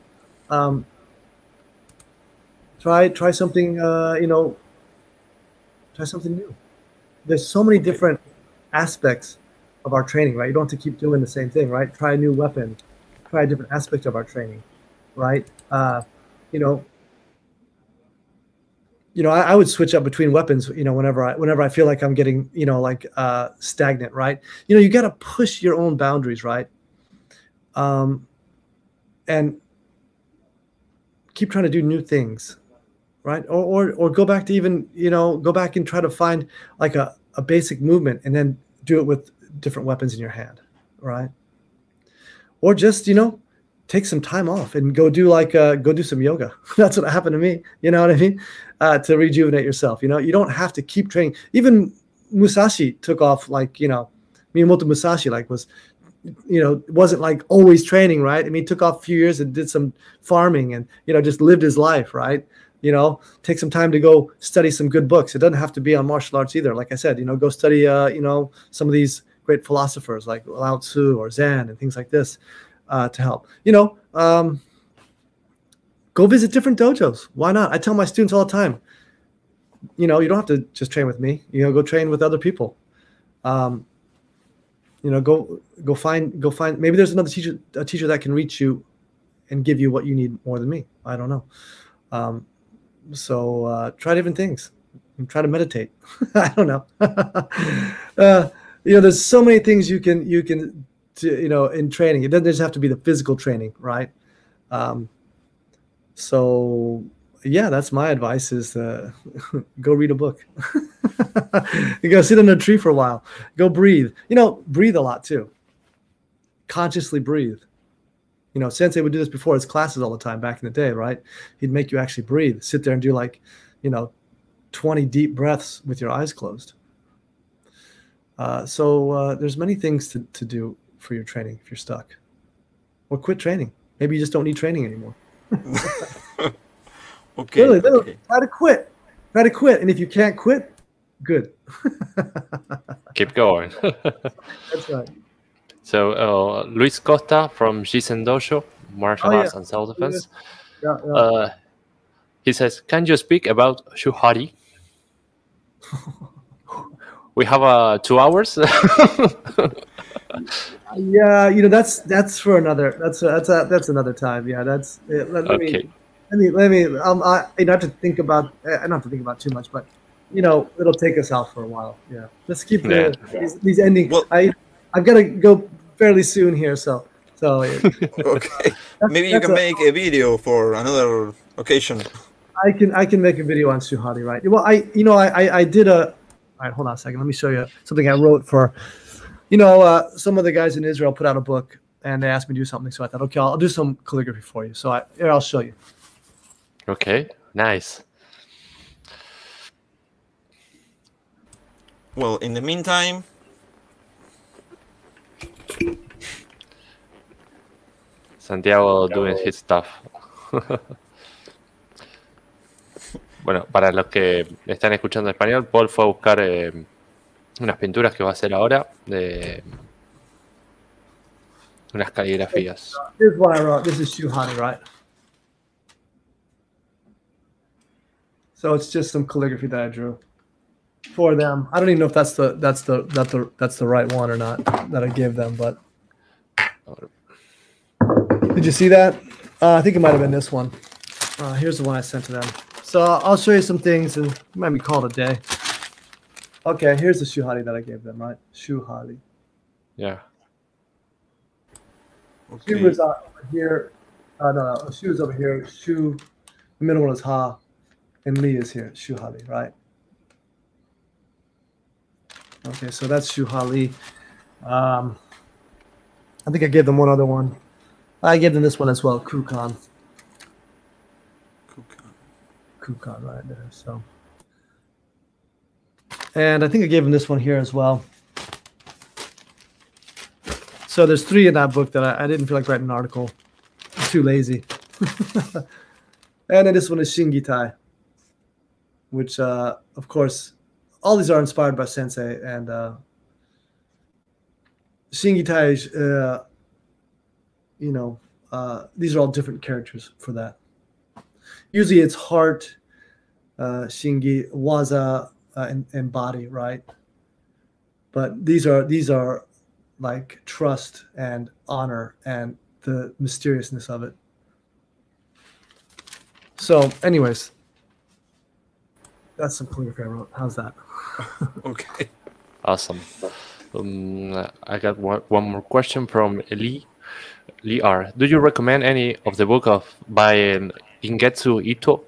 Um, try try something. Uh, you know, try something new. There's so many different aspects of our training, right? You don't have to keep doing the same thing, right? Try a new weapon try a different aspect of our training, right? Uh, you know, you know, I, I, would switch up between weapons, you know, whenever I whenever I feel like I'm getting, you know, like uh, stagnant, right? You know, you got to push your own boundaries, right? Um, and keep trying to do new things, right? Or, or or go back to even, you know, go back and try to find like a, a basic movement and then do it with different weapons in your hand, right? or just you know take some time off and go do like uh, go do some yoga. That's what happened to me. You know what I mean? Uh, to rejuvenate yourself. You know, you don't have to keep training. Even Musashi took off like you know, Miyamoto Musashi like was, you know, wasn't like always training, right? I mean, took off a few years and did some farming and you know just lived his life, right? You know, take some time to go study some good books. It doesn't have to be on martial arts either. Like I said, you know, go study, uh, you know, some of these great philosophers like Lao Tzu or Zen and things like this uh, to help. You know, um, go visit different dojos. Why not? I tell my students all the time, you know, you don't have to just train with me. You know, go train with other people. Um, you know, go go find go find. Maybe there's another teacher a teacher that can reach you and give you what you need more than me. I don't know. Um, so uh, try different things. And try to meditate. I don't know. uh, you know, there's so many things you can you can to, you know in training. It doesn't just have to be the physical training, right? Um, so yeah, that's my advice: is uh, go read a book, you go sit in a tree for a while, go breathe. You know, breathe a lot too. Consciously breathe. You know, Sensei would do this before his classes all the time back in the day, right? He'd make you actually breathe, sit there and do like, you know, 20 deep breaths with your eyes closed. Uh, so uh, there's many things to, to do for your training if you're stuck. Or quit training. Maybe you just don't need training anymore. okay, literally, okay. Try to quit. Try to quit. And if you can't quit, good. Keep going. That's right. So uh, Luis Costa from Jisen Dojo, martial oh, arts yeah. and self-defense. Yeah, yeah. Uh, he says, "Can you speak about Shuhari?" we have uh, two hours. Yeah, you know that's that's for another. That's a, that's a, that's another time. Yeah, that's let, let okay. me let me let me. Um, I you know, have to think about. I don't have to think about too much, but you know, it'll take us out for a while. Yeah, let's keep the, yeah. these, these ending. Well, I I've got to go fairly soon here, so so. okay, maybe you can a, make a video for another occasion. I can I can make a video on Shuhari, right? Well, I you know I I, I did a all right, hold on a second. Let me show you something I wrote for, you know, uh, some of the guys in Israel put out a book and they asked me to do something. So I thought, okay, I'll, I'll do some calligraphy for you. So I, here, I'll show you. Okay, nice. Well, in the meantime, Santiago doing his stuff. Bueno, para los que están escuchando en español, Paul fue a buscar eh, unas pinturas que va a hacer ahora de unas caligrafías. What I wrote. This is Shuhari, right? So it's just some calligraphy that I drew for them. I don't even know if that's the that's the that's the that's the right one or not that I gave them, but did you see that? Uh, I think it might have been this one. Uh, here's the one I sent to them. So I'll show you some things and it might be called a day. Okay, here's the shuhari that I gave them, right? Shuhari. Yeah. She Okay. was uh, over here. Uh, no, no, she was over here. Shu, the middle one is Ha, and Li is here. Shuhari, right? Okay, so that's Shuhari. Um, I think I gave them one other one. I gave them this one as well, Kukan. Kukan right there. So, and I think I gave him this one here as well. So there's three in that book that I, I didn't feel like writing an article. I'm too lazy. and then this one is Shingitai, which, uh, of course, all these are inspired by Sensei. And uh, Shingitai uh, you know, uh, these are all different characters for that. Usually it's heart, uh, Shingi, Waza, uh, and, and body, right? But these are these are like trust and honor and the mysteriousness of it. So, anyways, that's some calligraphy I wrote. How's that? Okay. Awesome. Um, I got one, one more question from Lee. Lee R. Do you recommend any of the book of by um, Gingetsu Ito?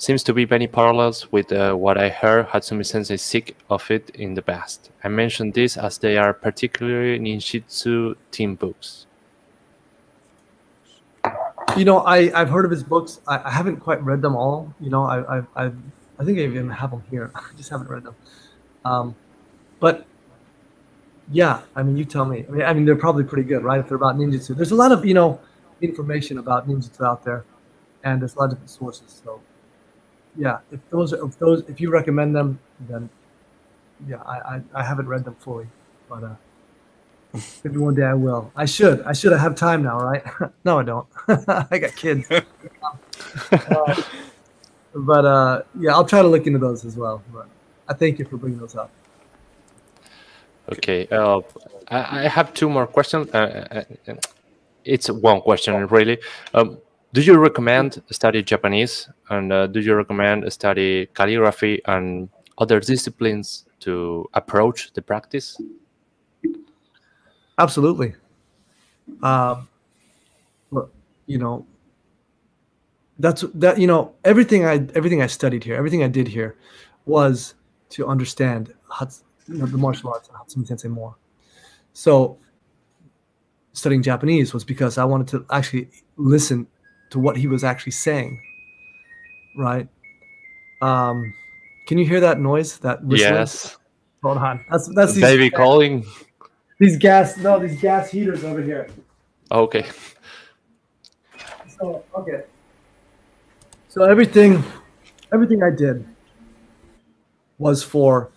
Seems to be many parallels with uh, what I heard Hatsumi Sensei seek of it in the past. I mention this as they are particularly ninjutsu team books. You know, I I've heard of his books. I, I haven't quite read them all. You know, I I I, I think I even have them here. I just haven't read them. Um, but yeah, I mean, you tell me. I mean, I mean, they're probably pretty good, right? If they're about ninjutsu, there's a lot of you know information about ninjutsu out there, and there's a lot of different sources. So yeah, if those if those if you recommend them, then yeah, I I, I haven't read them fully, but uh, maybe one day I will. I should. I should have time now, right? no, I don't. I got kids. Uh, but uh, yeah, I'll try to look into those as well. But I thank you for bringing those up. Okay, uh, I, I have two more questions. Uh, uh, it's one question really. Um, do you recommend study Japanese, and uh, do you recommend study calligraphy and other disciplines to approach the practice? Absolutely. Um, you know, that's that. You know, everything I everything I studied here, everything I did here, was to understand Hats, you know, the martial arts and Hatsumi Sensei more. So, studying Japanese was because I wanted to actually listen to what he was actually saying. Right. Um, can you hear that noise? That whistling? Yes, Hold on. That's that's these, baby calling. these gas. No, these gas heaters over here. Okay, So okay. So everything, everything I did was for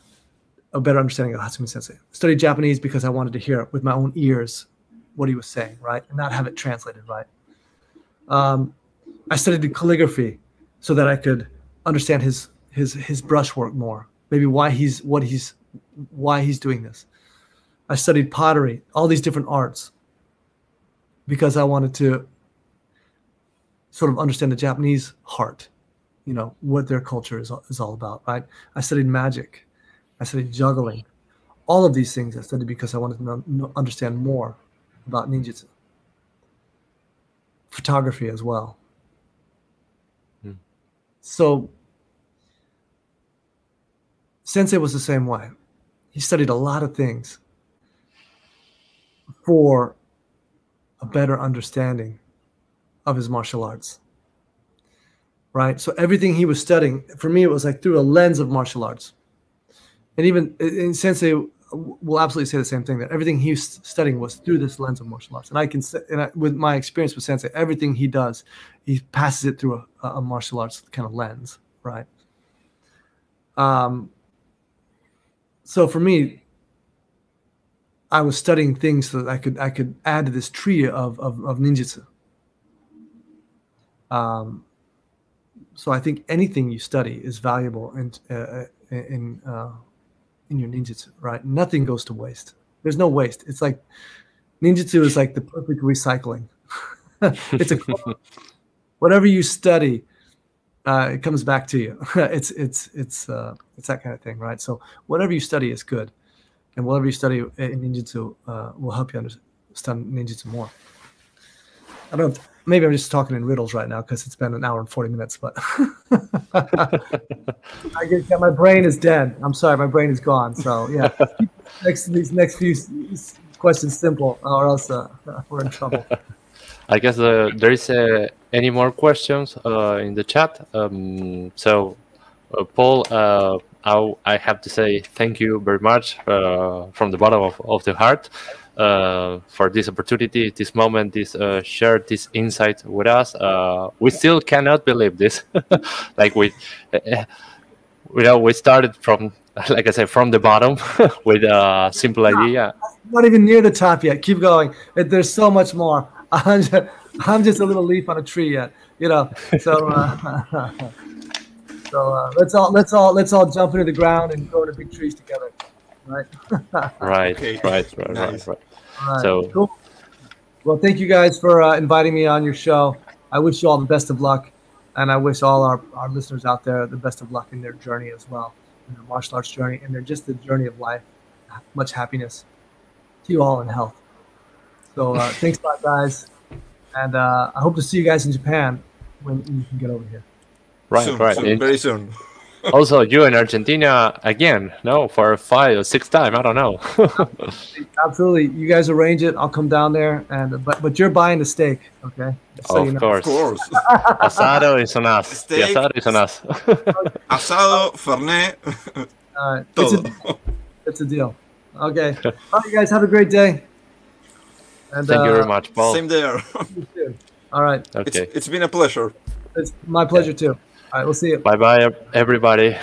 a better understanding of Hatsumi Sensei. Studied Japanese because I wanted to hear with my own ears what he was saying, right, and not have it translated right. Um, I studied calligraphy so that I could understand his his his brushwork more. Maybe why he's what he's why he's doing this. I studied pottery, all these different arts, because I wanted to sort of understand the Japanese heart, you know, what their culture is, is all about, right? I studied magic, I studied juggling, all of these things I studied because I wanted to know, understand more about ninjutsu. Photography as well. Hmm. So, Sensei was the same way. He studied a lot of things for a better understanding of his martial arts. Right? So everything he was studying, for me, it was like through a lens of martial arts. And even in Sensei will absolutely say the same thing that everything he's studying was through this lens of martial arts. And I can, say, and I, with my experience with Sensei, everything he does, he passes it through a, a martial arts kind of lens. Right? Um, so for me, I was studying things so that I could I could add to this tree of of, of ninjutsu. Um, so I think anything you study is valuable and in uh, in uh, in your ninjutsu, right? Nothing goes to waste. There's no waste. It's like ninjutsu is like the perfect recycling. it's a whatever you study, uh, it comes back to you. it's it's it's uh, it's that kind of thing, right? So whatever you study is good, and whatever you study in ninjutsu uh, will help you understand ninjutsu more. I don't. Maybe I'm just talking in riddles right now because it's been an hour and forty minutes, but I get my brain is dead. I'm sorry, my brain is gone. So yeah, next these next few questions simple, or else uh, we're in trouble. I guess uh, there is uh, any more questions uh, in the chat. Um, so, uh, Paul, uh, I, I, have to say thank you very much uh, from the bottom of, of the heart for this opportunity, this moment, this uh, share this insight with us. Uh, we still cannot believe this. like we, you know, we started from like I said, from the bottom with a simple idea. Not even near the top yet. Keep going. There's so much more. I'm just, I'm just a little leaf on a tree yet, you know. So, uh, so uh, let's all let's all let's all jump into the ground and go into big trees together, right? right, okay. right, right, nice. right, right, right. So, cool. Well, thank you guys for uh, inviting me on your show. I wish you all the best of luck, and I wish all our, our listeners out there the best of luck in their journey as well, in their martial arts journey, and their just the journey of life. Much happiness to you all and health. So uh, thanks a lot, guys. And uh, I hope to see you guys in Japan when you can get over here. Right, soon, right. Soon, very soon. Also, you in Argentina again? No, for five or six time. I don't know. Absolutely, you guys arrange it. I'll come down there, and but but you're buying the steak, okay? So of, you know. course. of course. asado is on us. Steak, asado is on us. asado, fernet. All right, it's a, it's a deal. Okay. All right, you guys have a great day. And, Thank uh, you very much, Paul. Same there. All right. Okay. It's, it's been a pleasure. It's my pleasure yeah. too. All right, we'll see you. Bye bye, everybody.